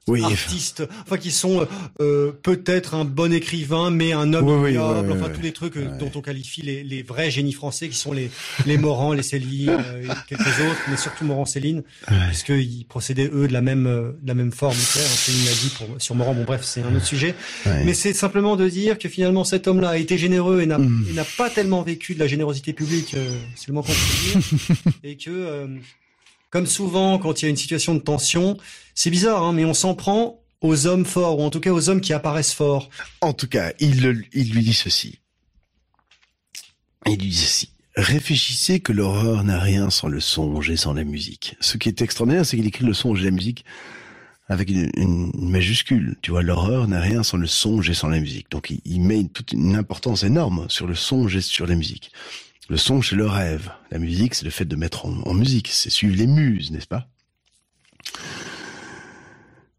S2: Oui,
S5: artistes, enfin qui sont euh, euh, peut-être un bon écrivain, mais un homme
S2: Oui,
S5: ignoble, enfin tous les trucs euh, dont on qualifie les, les vrais génies français, qui sont les les Morand, les Céline, euh, et quelques autres, mais surtout Morand, Céline, puisqu'ils procédaient eux de la même euh, de la même forme. Hein, Céline l'a dit pour, sur Morand. Bon bref, c'est un autre sujet. Mais c'est simplement de dire que finalement cet homme-là a été généreux et n'a
S2: Mm.
S5: n'a pas tellement vécu de la générosité publique, euh, c'est le moins qu'on peut dire, <laughs> et que euh, comme souvent quand il y a une situation de tension, c'est bizarre, hein, mais on s'en prend aux hommes forts ou en tout cas aux hommes qui apparaissent forts.
S2: En tout cas, il, lui dit ceci. Il lui dit ceci. Réfléchissez que l'horreur n'a rien sans le songe et sans la musique. Ce qui est extraordinaire, c'est qu'il écrit le songe et la musique avec une, majuscule. Tu vois, l'horreur n'a rien sans le songe et sans la musique. Donc il, met toute une importance énorme sur le songe et sur la musique. Le songe, c'est le rêve. La musique, c'est le fait de mettre en, musique. C'est suivre les muses, n'est-ce pas?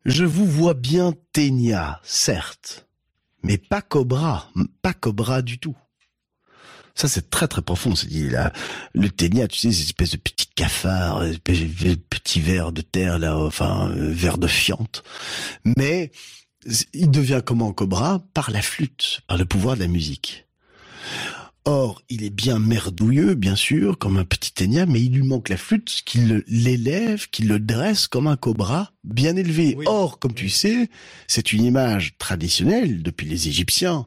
S2: Je vous vois bien Ténia, certes, mais pas Cobra, pas Cobra du tout. Ça, c'est très très profond. C'est dit là, le ténia, tu sais, ces espèces de petits cafards, petits vers de terre là, enfin euh, vers de fiente. Mais il devient comment Cobra? Par la flûte, par le pouvoir de la musique. Or, il est bien merdouilleux, bien sûr, comme un petit ténia, mais il lui manque la flûte qui l'élève, qui le dresse comme un cobra bien élevé.
S5: Oui.
S2: Or, comme tu sais, c'est une image traditionnelle depuis les Égyptiens,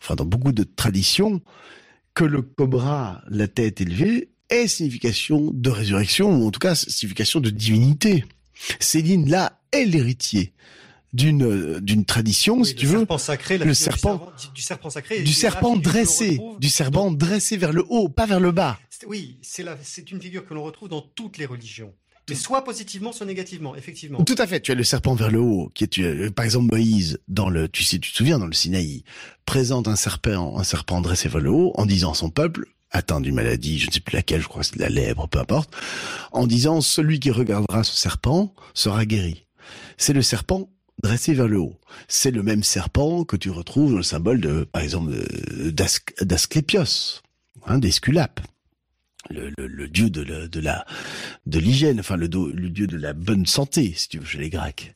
S2: enfin dans beaucoup de traditions, que le cobra, la tête élevée, est signification de résurrection, ou en tout cas signification de divinité. Céline, là, est l'héritier d'une euh, d'une tradition,
S5: Oui,
S2: si tu veux,
S5: serpent sacré,
S2: le serpent-
S5: du, serpent sacré,
S2: du serpent dressé, du serpent dressé vers le haut, pas vers le bas.
S5: Oui, c'est c'est une figure que l'on retrouve dans toutes les religions. Mais soit positivement, soit négativement, effectivement.
S2: Tout à fait. Tu as le serpent vers le haut, qui est, tu as- par exemple, Moïse, dans le, tu sais, tu te souviens, dans le Sinaï, présente un serpent, un serpent dressé vers le haut, en disant à son peuple, atteint d'une maladie, je ne sais plus laquelle, je crois que c'est de la lèpre, peu importe, en disant, celui qui regardera ce serpent sera guéri. C'est le serpent dressé vers le haut. C'est le même serpent que tu retrouves dans le symbole de, par exemple, d'Asclépios, hein, d'Esculape. Le, le, le dieu de de la, de l'hygiène, enfin le dieu de la bonne santé, si tu veux, chez les Grecs.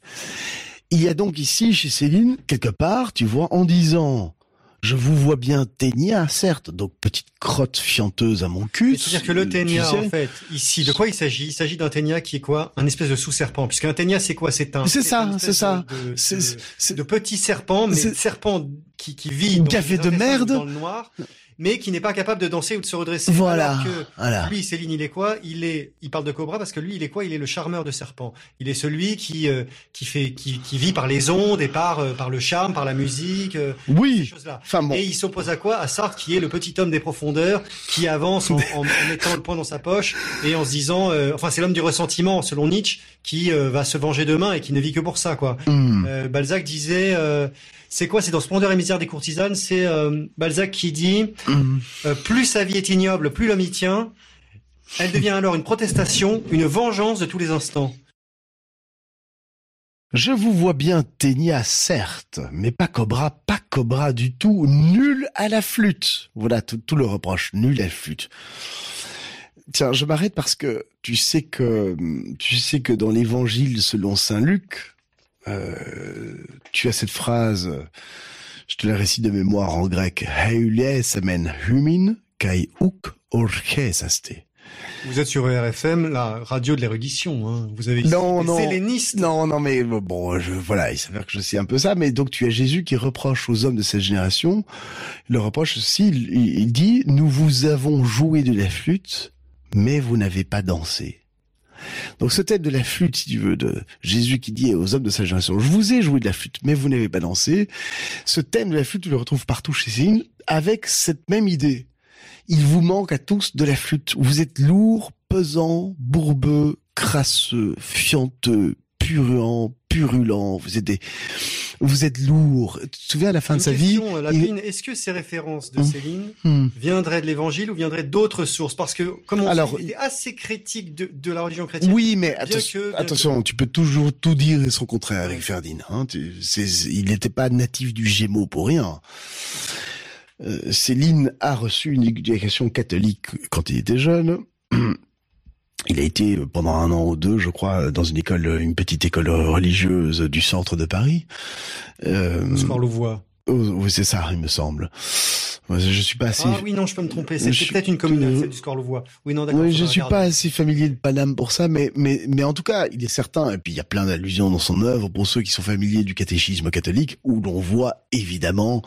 S2: Il y a donc ici, chez Céline, quelque part, tu vois, en disant, je vous vois bien ténia, certes, donc petite crotte fianteuse à mon cul.
S5: C'est-à-dire que le
S2: tu
S5: ténia,
S2: sais.
S5: en fait, ici, de quoi il s'agit? Il s'agit d'un ténia qui est quoi? Un espèce de sous-serpent. Puisqu'un ténia, c'est quoi? C'est un.
S2: C'est ça, c'est ça.
S5: De, de-
S2: C'est-
S5: de- de petit serpent, mais
S2: c'est-
S5: serpent qui, qui vit
S2: Une
S5: dans
S2: café de merde.
S5: dans le noir, mais qui n'est pas capable de danser ou de se redresser.
S2: Voilà,
S5: Alors que
S2: voilà.
S5: lui, Céline, il est quoi? Il est, il parle de Cobra parce que lui, il est quoi? Il est le charmeur de serpent. Il est celui qui euh, qui fait, qui, qui vit par les ondes et par euh, par le charme, par la musique, euh, ces
S2: Oui.
S5: choses-là.
S2: Enfin bon.
S5: Et il s'oppose à quoi? À Sartre, qui est le petit homme des profondeurs, qui avance en, en- en mettant le poing dans sa poche et en se disant, euh, enfin, c'est l'homme du ressentiment, selon Nietzsche, qui euh, va se venger demain et qui ne vit que pour ça, quoi.
S2: Hmm.
S5: Euh, Balzac disait, euh, c'est quoi? C'est dans Splendeur et misère des courtisanes. C'est euh, Balzac qui dit,
S2: Hmm.
S5: euh, plus sa vie est ignoble, plus l'homme y tient. Elle devient alors une protestation, une vengeance de tous les instants.
S2: Je vous vois bien Ténia, certes, mais pas Cobra, pas Cobra du tout, nul à la flûte. Voilà tout, tout le reproche, nul à la flûte. Tiens, je m'arrête parce que tu sais que tu sais que dans l'Évangile selon saint Luc, euh, tu as cette phrase, je te la récite de mémoire en grec, amen humin kai uk.
S5: Vous êtes sur RFM, la radio de l'érudition. Hein. Vous avez
S2: Non, non. Non, non, mais bon, je, voilà, il s'avère que je sais un peu ça, mais donc tu as Jésus qui reproche aux hommes de cette génération, il leur reproche aussi, il, il dit, nous vous avons joué de la flûte, mais vous n'avez pas dansé. Donc ce thème de la flûte, si tu veux, de Jésus qui dit aux hommes de sa génération, je vous ai joué de la flûte, mais vous n'avez pas dansé. Ce thème de la flûte, tu le retrouves partout chez Céline, avec cette même idée. Il vous manque à tous de la flûte. Vous êtes lourd, pesant, bourbeux, crasseux, fianteux, puruant, purulent. Vous êtes des, vous êtes lourd. Tu te souviens à la fin
S5: Une
S2: de sa vie
S5: euh, est-ce que ces références de
S2: Hum.
S5: Céline
S2: Hmm.
S5: viendraient de l'évangile ou viendraient d'autres sources? Parce que, comme on
S2: Alors,
S5: sait, il est assez critique de, de la religion chrétienne.
S2: Oui, mais attention,
S5: que-
S2: tu peux toujours tout dire et son contraire avec. Ferdinand. Hein, il n'était pas natif du Gémeaux pour rien. Euh, Céline a reçu une éducation catholique quand il était jeune. Il a été euh, pendant un an ou deux, je crois, dans une école, une petite école religieuse du centre de Paris. Euh. Oh, oui, c'est ça, il me semble. Je suis pas assez.
S5: Ah oui, non, je peux me tromper.
S2: Je suis-
S5: peut-être une communale,
S2: euh,
S5: celle du Score Louvois. Oui, non, d'accord.
S2: Oui, je suis
S5: regarder.
S2: pas assez familier de Paname pour ça, mais mais mais en tout cas, il est certain. Et puis il y a plein d'allusions dans son œuvre pour ceux qui sont familiers du catéchisme catholique, où l'on voit évidemment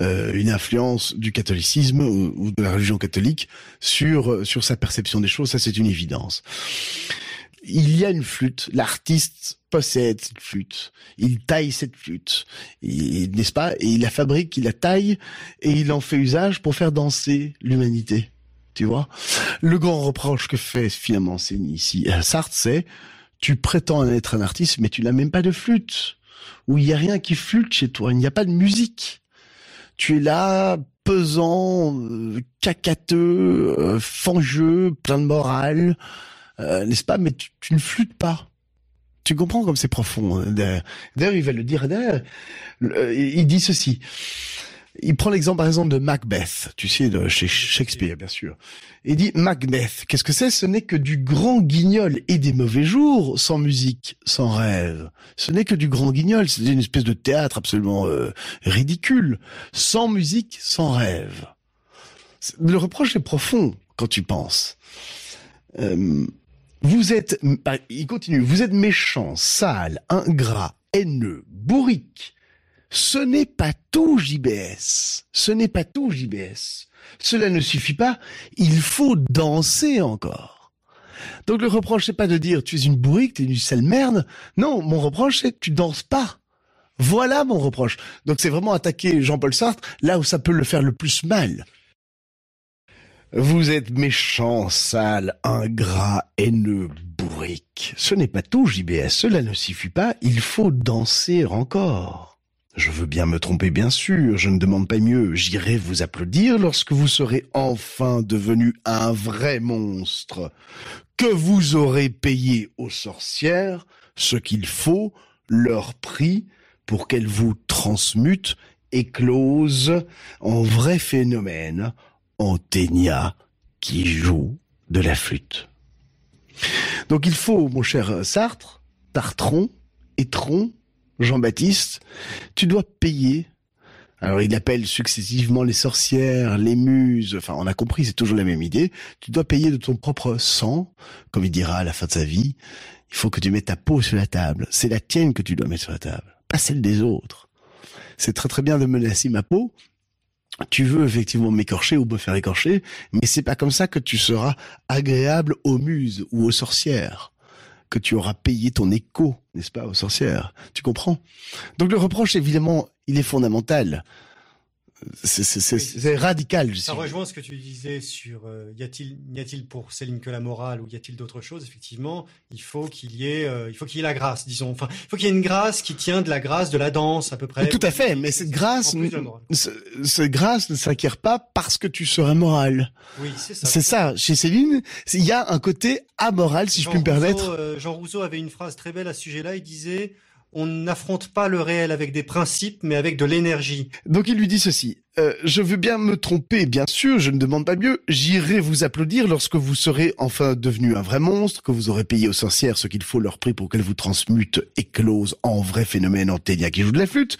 S2: euh, une influence du catholicisme ou, ou de la religion catholique sur sur sa perception des choses. Ça, c'est une évidence. Il y a une flûte. L'artiste possède cette flûte. Il taille cette flûte, n'est-ce pas? Et il la fabrique, il la taille et il en fait usage pour faire danser l'humanité. Tu vois? Le grand reproche que fait finalement ici à Sartre, c'est tu prétends être un artiste, mais tu n'as même pas de flûte. Ou il y a rien qui flûte chez toi. Il n'y a pas de musique. Tu es là, pesant, euh, cacateux, euh, fangeux, plein de morale, euh, n'est-ce pas? Mais tu, tu ne flûtes pas. Tu comprends comme c'est profond. hein. D'ailleurs, il va le dire. Euh, il dit ceci. Il prend l'exemple par exemple de Macbeth, tu sais, de chez Shakespeare, bien sûr. Il dit Macbeth, qu'est-ce que c'est? Ce n'est que du grand guignol et des mauvais jours, sans musique, sans rêve. Ce n'est que du grand guignol, c'est une espèce de théâtre absolument euh, ridicule, sans musique, sans rêve. Le reproche est profond quand tu penses. Euh, vous êtes, bah, il continue, vous êtes méchant, sale, ingrat, haineux, bourrique. Ce n'est pas tout, JBS. Ce n'est pas tout, JBS. Cela ne suffit pas. Il faut danser encore. Donc le reproche, c'est pas de dire tu es une bourrique, tu es une sale merde. Non, mon reproche, c'est que tu danses pas. Voilà mon reproche. Donc c'est vraiment attaquer Jean-Paul Sartre là où ça peut le faire le plus mal. Vous êtes méchant, sale, ingrat, haineux, bourrique. Ce n'est pas tout, JBS. Cela ne suffit pas. Il faut danser encore. Je veux bien me tromper, bien sûr. Je ne demande pas mieux. J'irai vous applaudir lorsque vous serez enfin devenu un vrai monstre. Que vous aurez payé aux sorcières ce qu'il faut, leur prix, pour qu'elles vous transmutent, éclosent en vrai phénomène, en ténia qui joue de la flûte. Donc il faut, mon cher Sartre, Tartron, Étron, Jean-Baptiste, tu dois payer. Alors il appelle successivement les sorcières, les muses, enfin on a compris, c'est toujours la même idée. Tu dois payer de ton propre sang, comme il dira à la fin de sa vie. Il faut que tu mettes ta peau sur la table. C'est la tienne que tu dois mettre sur la table, pas celle des autres. C'est très très bien de menacer ma peau. Tu veux effectivement m'écorcher ou me faire écorcher, mais c'est pas comme ça que tu seras agréable aux muses ou aux sorcières que tu auras payé ton écho, n'est-ce pas, aux sorcières. Tu comprends? Donc le reproche, évidemment, il est fondamental. C'est radical. je
S5: Ça rejoint ce que tu disais sur euh, y a-t-il y a-t-il pour Céline que la morale ou y a-t-il d'autres choses? Effectivement, il faut qu'il y ait euh, il faut qu'il y ait la grâce, disons. Enfin, il faut qu'il y ait une grâce qui tient de la grâce de la danse à peu près.
S2: Tout à fait, mais cette grâce, cette grâce ne s'acquiert pas parce que tu serais moral.
S5: Oui, c'est ça.
S2: C'est ça. Chez Céline, il y a un côté amoral, si je
S5: Jean
S2: puis me
S5: Rousseau,
S2: permettre.
S5: euh, Jean Rousseau avait une phrase très belle à ce sujet-là. Il disait on n'affronte pas le réel avec des principes, mais avec de l'énergie.
S2: Donc il lui dit ceci. Euh, je veux bien me tromper, bien sûr, je ne demande pas mieux. J'irai vous applaudir lorsque vous serez enfin devenu un vrai monstre, que vous aurez payé aux sorcières ce qu'il faut leur prix pour qu'elles vous transmutent, éclosent en vrai phénomène en ténia qui joue de la flûte.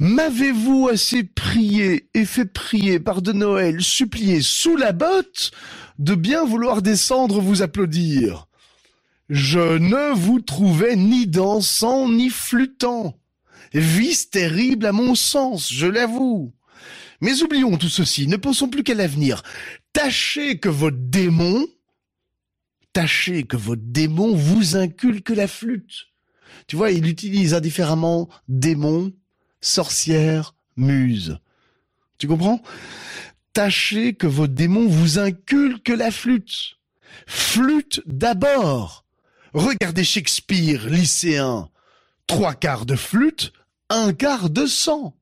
S2: M'avez-vous assez prié et fait prier par de Noël, supplié sous la botte, de bien vouloir descendre vous applaudir? Je ne vous trouvais ni dansant ni flûtant. Vice terrible à mon sens, je l'avoue. Mais oublions tout ceci, ne pensons plus qu'à l'avenir. Tâchez que votre démon, tâchez que votre démon vous inculque la flûte. Tu vois, il utilise indifféremment démon, sorcière, muse. Tu comprends? Tâchez que votre démon vous inculque la flûte. Flûte d'abord. Regardez Shakespeare, lycéen. Trois quarts de flûte, un quart de sang.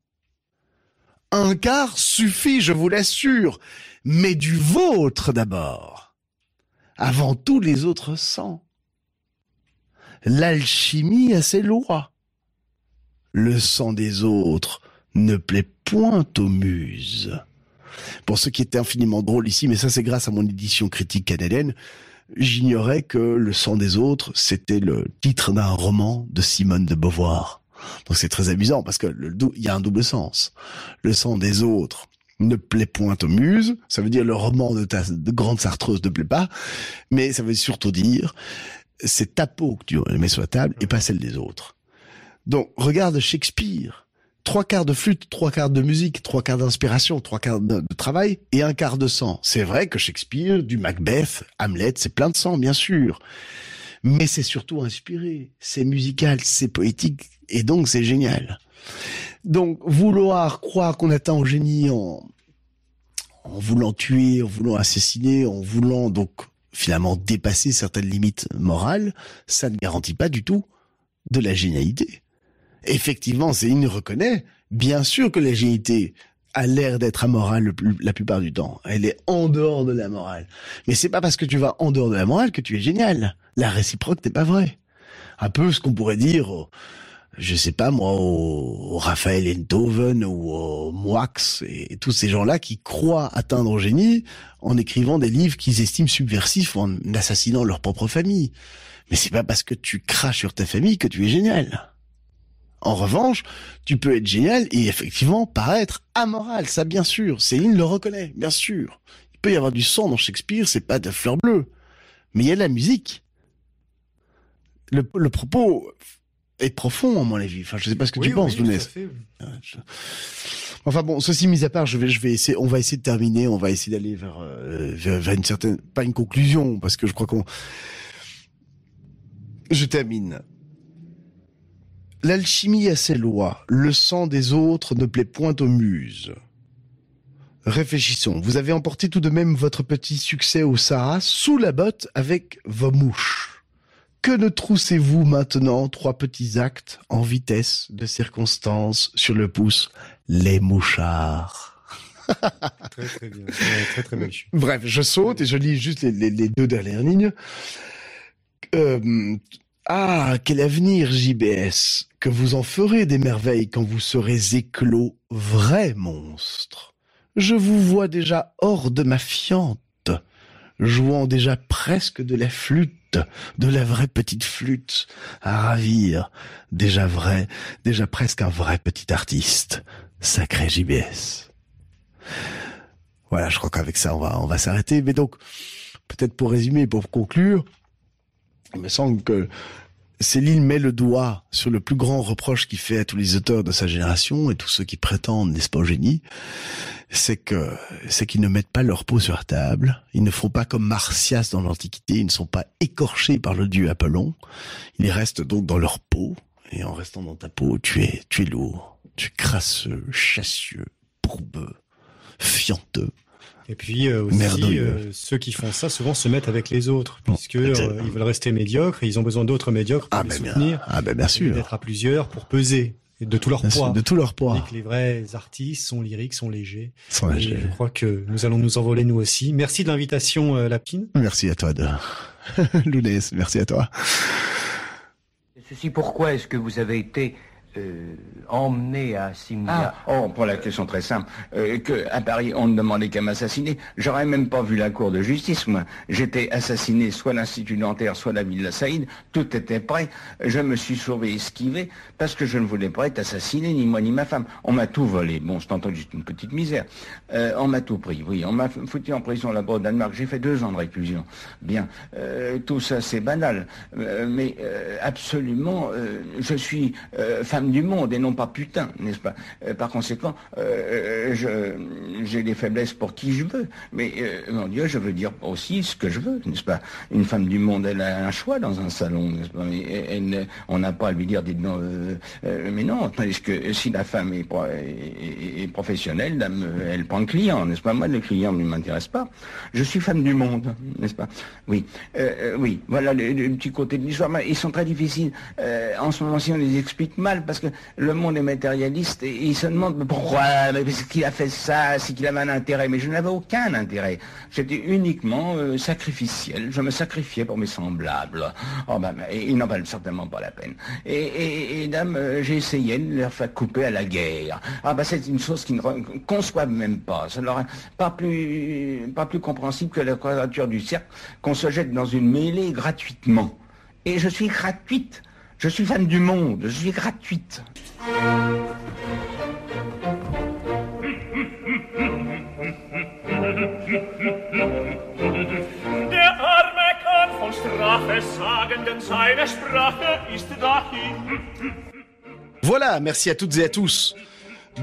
S2: Un quart suffit, je vous l'assure, mais du vôtre d'abord. Avant tous les autres sangs. L'alchimie a ses lois. Le sang des autres ne plaît point aux muses. Pour ce qui était infiniment drôle ici, mais ça c'est grâce à mon édition critique canadienne, j'ignorais que Le sang des autres, c'était le titre d'un roman de Simone de Beauvoir. Donc c'est très amusant parce que il y a un double sens. Le sang des autres ne plaît point aux muses, ça veut dire le roman de ta de grande sartreuse ne plaît pas, mais ça veut surtout dire c'est ta peau que tu mets sur la table et pas celle des autres. Donc regarde Shakespeare, trois quarts de flûte, trois quarts de musique, trois quarts d'inspiration, trois quarts de, travail et un quart de sang. C'est vrai que Shakespeare, du Macbeth, Hamlet, c'est plein de sang, bien sûr. Mais c'est surtout inspiré, c'est musical, c'est poétique, et donc c'est génial. Donc vouloir croire qu'on atteint au génie en, en voulant tuer, en voulant assassiner, en voulant donc finalement dépasser certaines limites morales, ça ne garantit pas du tout de la génialité. Effectivement, Céline reconnaît, bien sûr que la génialité a l'air d'être amorale la plupart du temps. Elle est en dehors de la morale. Mais c'est pas parce que tu vas en dehors de la morale que tu es génial. La réciproque n'est pas vraie. Un peu ce qu'on pourrait dire, je sais pas moi, au, Raphaël Enthoven ou au Moix et, tous ces gens-là qui croient atteindre au génie en écrivant des livres qu'ils estiment subversifs ou en assassinant leur propre famille. Mais c'est pas parce que tu craches sur ta famille que tu es génial. En revanche, tu peux être génial et effectivement paraître amoral, ça bien sûr. Céline le reconnaît, bien sûr. Il peut y avoir du sang dans Shakespeare, c'est pas de fleurs bleues. Mais il y a de la musique. Le, propos est profond, à mon avis. Enfin, je sais pas ce que tu penses, oui, Enfin bon, ceci mis à part, je vais, je vais essayer, on va essayer de terminer, on va essayer d'aller vers, euh, vers, vers, une certaine, pas une conclusion, parce que je crois qu'on, je termine. L'alchimie a ses lois, le sang des autres ne plaît point aux muses. Réfléchissons, vous avez emporté tout de même votre petit succès au Sahara sous la botte avec vos mouches. Que ne troussez-vous maintenant trois petits actes en vitesse de circonstance sur le pouce Les mouchards? <laughs>
S5: très très bien, très très bien.
S2: Bref, je saute et je lis juste les, deux dernières lignes. Euh, ah, quel avenir, JBS, que vous en ferez des merveilles quand vous serez éclos vrai monstre. Je vous vois déjà hors de ma fiente, jouant déjà presque de la flûte, de la vraie petite flûte, à ravir, déjà vrai, déjà presque un vrai petit artiste. Sacré JBS. Voilà, je crois qu'avec ça, on va, on va s'arrêter. Mais donc, peut-être pour résumer, pour conclure, il me semble que Céline met le doigt sur le plus grand reproche qu'il fait à tous les auteurs de sa génération et tous ceux qui prétendent, n'est-ce pas, au génie, c'est que c'est qu'ils ne mettent pas leur peau sur la table, ils ne font pas comme Martias dans l'Antiquité, ils ne sont pas écorchés par le dieu Apollon, ils restent donc dans leur peau, et en restant dans ta peau, tu es, tu es lourd, tu es crasseux, chassieux, pourbeux, fianteux,
S5: et puis euh, aussi, euh, ceux qui font ça souvent se mettent avec les autres, puisque euh, ils veulent rester médiocres et ils ont besoin d'autres médiocres pour ah, les ben soutenir.
S2: ah ben bien sûr.
S5: D'être à plusieurs pour peser de tout leur poids.
S2: de tout leur poids.
S5: Et que les vrais artistes sont lyriques, sont légers. Sont légers. je crois que nous allons nous envoler nous aussi. Merci de l'invitation, Lapine.
S2: Merci à toi, de... <laughs> Lounès. Merci à toi.
S6: Ceci pourquoi est-ce que vous avez été euh, emmené à Simia
S4: ah, Oh, pour la question très simple. Euh, que à Paris, on ne demandait qu'à m'assassiner. J'aurais même pas vu la cour de justice, moi. J'étais assassiné soit l'Institut dentaire, soit la Villa Saïd. Tout était prêt. Je me suis sauvé, esquivé, parce que je ne voulais pas être assassiné, ni moi ni ma femme. On m'a tout volé. Bon, c'est entendu juste une petite misère. Euh, on m'a tout pris, oui. On m'a foutu en prison là-bas au Danemark. J'ai fait deux ans de réclusion. Bien. tout ça, c'est banal. mais absolument, je suis femme
S7: du monde et non pas putain, n'est-ce pas? Euh, Par conséquent, euh, j'ai des faiblesses pour qui je veux. Mais mon Dieu, je veux dire aussi ce que je veux, n'est-ce pas? Une femme du monde, elle a un choix dans un salon, n'est-ce pas? On n'a pas à lui dire, dites non, mais non, parce que si la femme est, professionnelle, elle prend le client, n'est-ce pas? Moi, le client ne m'intéresse pas. Je suis femme du monde, n'est-ce pas? Oui, oui. Voilà le, petit côté de l'histoire. Ils sont très difficiles en ce moment-ci. On les explique mal parce que le monde est matérialiste et, il se demande pourquoi, parce qu'il a fait ça, c'est qu'il avait un intérêt. Mais je n'avais aucun intérêt. J'étais uniquement euh, sacrificiel. Je me sacrifiais pour mes semblables. Oh ben, ils n'en valent certainement pas la peine. Et, dame, euh, j'ai essayé de leur faire couper à la guerre. Ah ben c'est une chose qu'ils ne conçoivent même pas. Ça leur pas plus, pas plus compréhensible que la quadrature du cercle qu'on se jette dans une mêlée gratuitement. Et je suis gratuite. Je suis fan du monde, je suis gratuite.
S2: Voilà, merci à toutes et à tous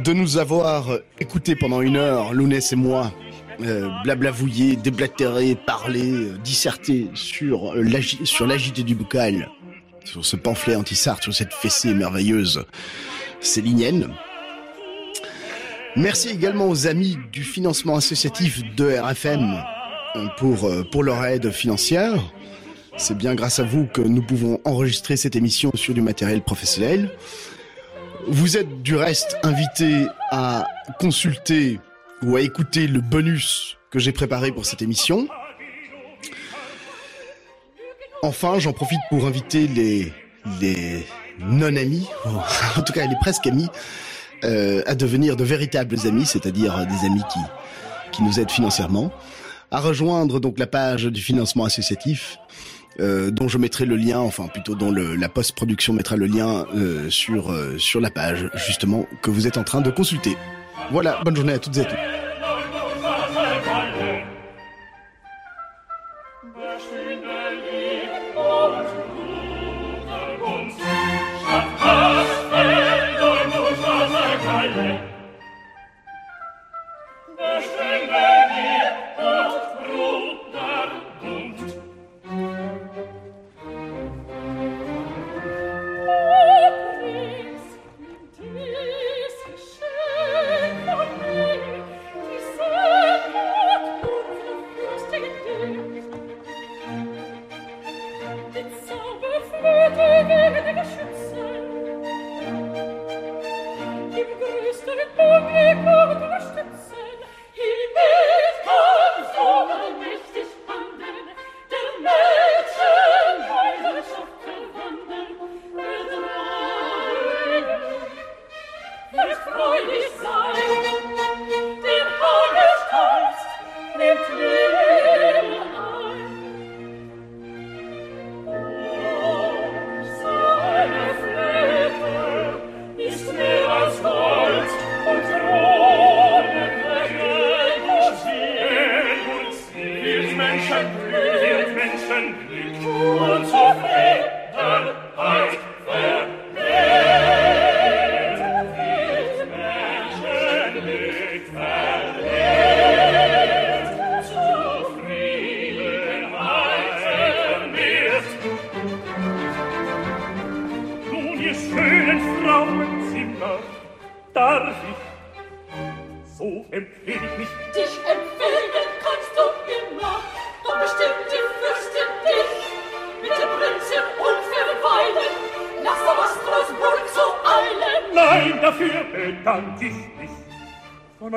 S2: de nous avoir écoutés pendant une heure, Lounès et moi, euh, blablavouiller, déblatérer, parler, euh, disserter sur l'agité du bocal sur ce pamphlet anti-Sartre, sur cette fessée merveilleuse célinienne. Merci également aux amis du financement associatif de RFM pour, euh, pour leur aide financière. C'est bien grâce à vous que nous pouvons enregistrer cette émission sur du matériel professionnel. Vous êtes du reste invité à consulter ou à écouter le bonus que j'ai préparé pour cette émission. Enfin, j'en profite pour inviter les, les non-amis, <laughs> en tout cas les presque amis, euh, à devenir de véritables amis, c'est-à-dire des amis qui, qui nous aident financièrement, à rejoindre donc la page du financement associatif, euh, dont je mettrai le lien, enfin plutôt dont le, la post-production mettra le lien euh, sur, euh, sur la page justement que vous êtes en train de consulter. Voilà, bonne journée à toutes et à tous.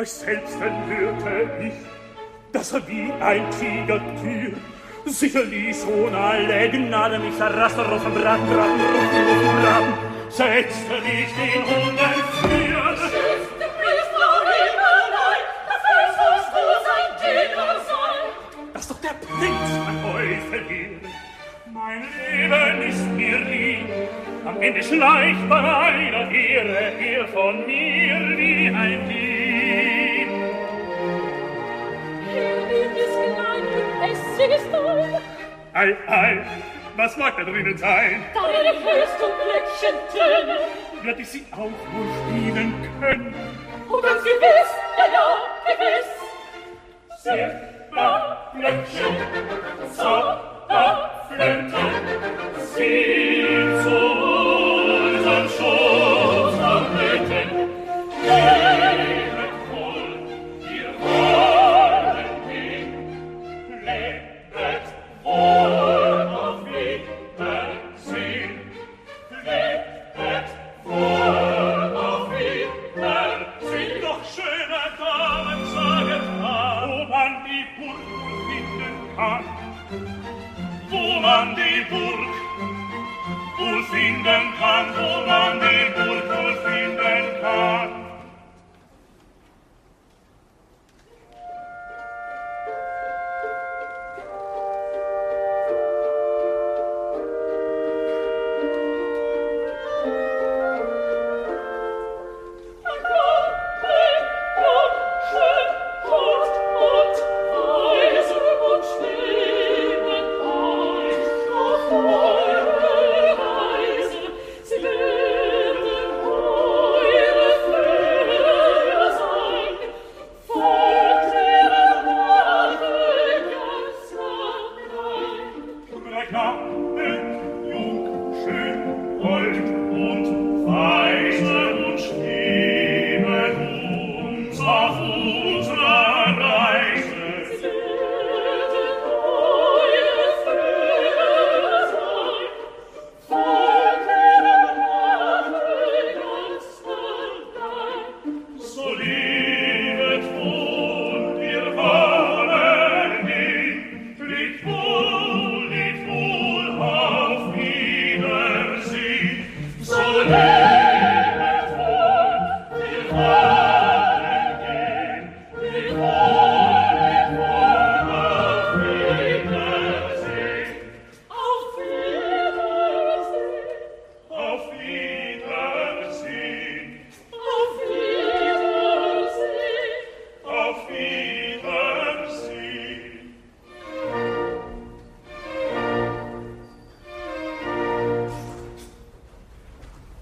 S8: gleich selbst erhörte ich, dass er wie ein Tigertier sicherlich ohne alle Gnade mich zerrast er auf dem Stadt der Ruine sein. Deine Füße und Blöckchen tönen,
S9: werd ich sie auch wohl spielen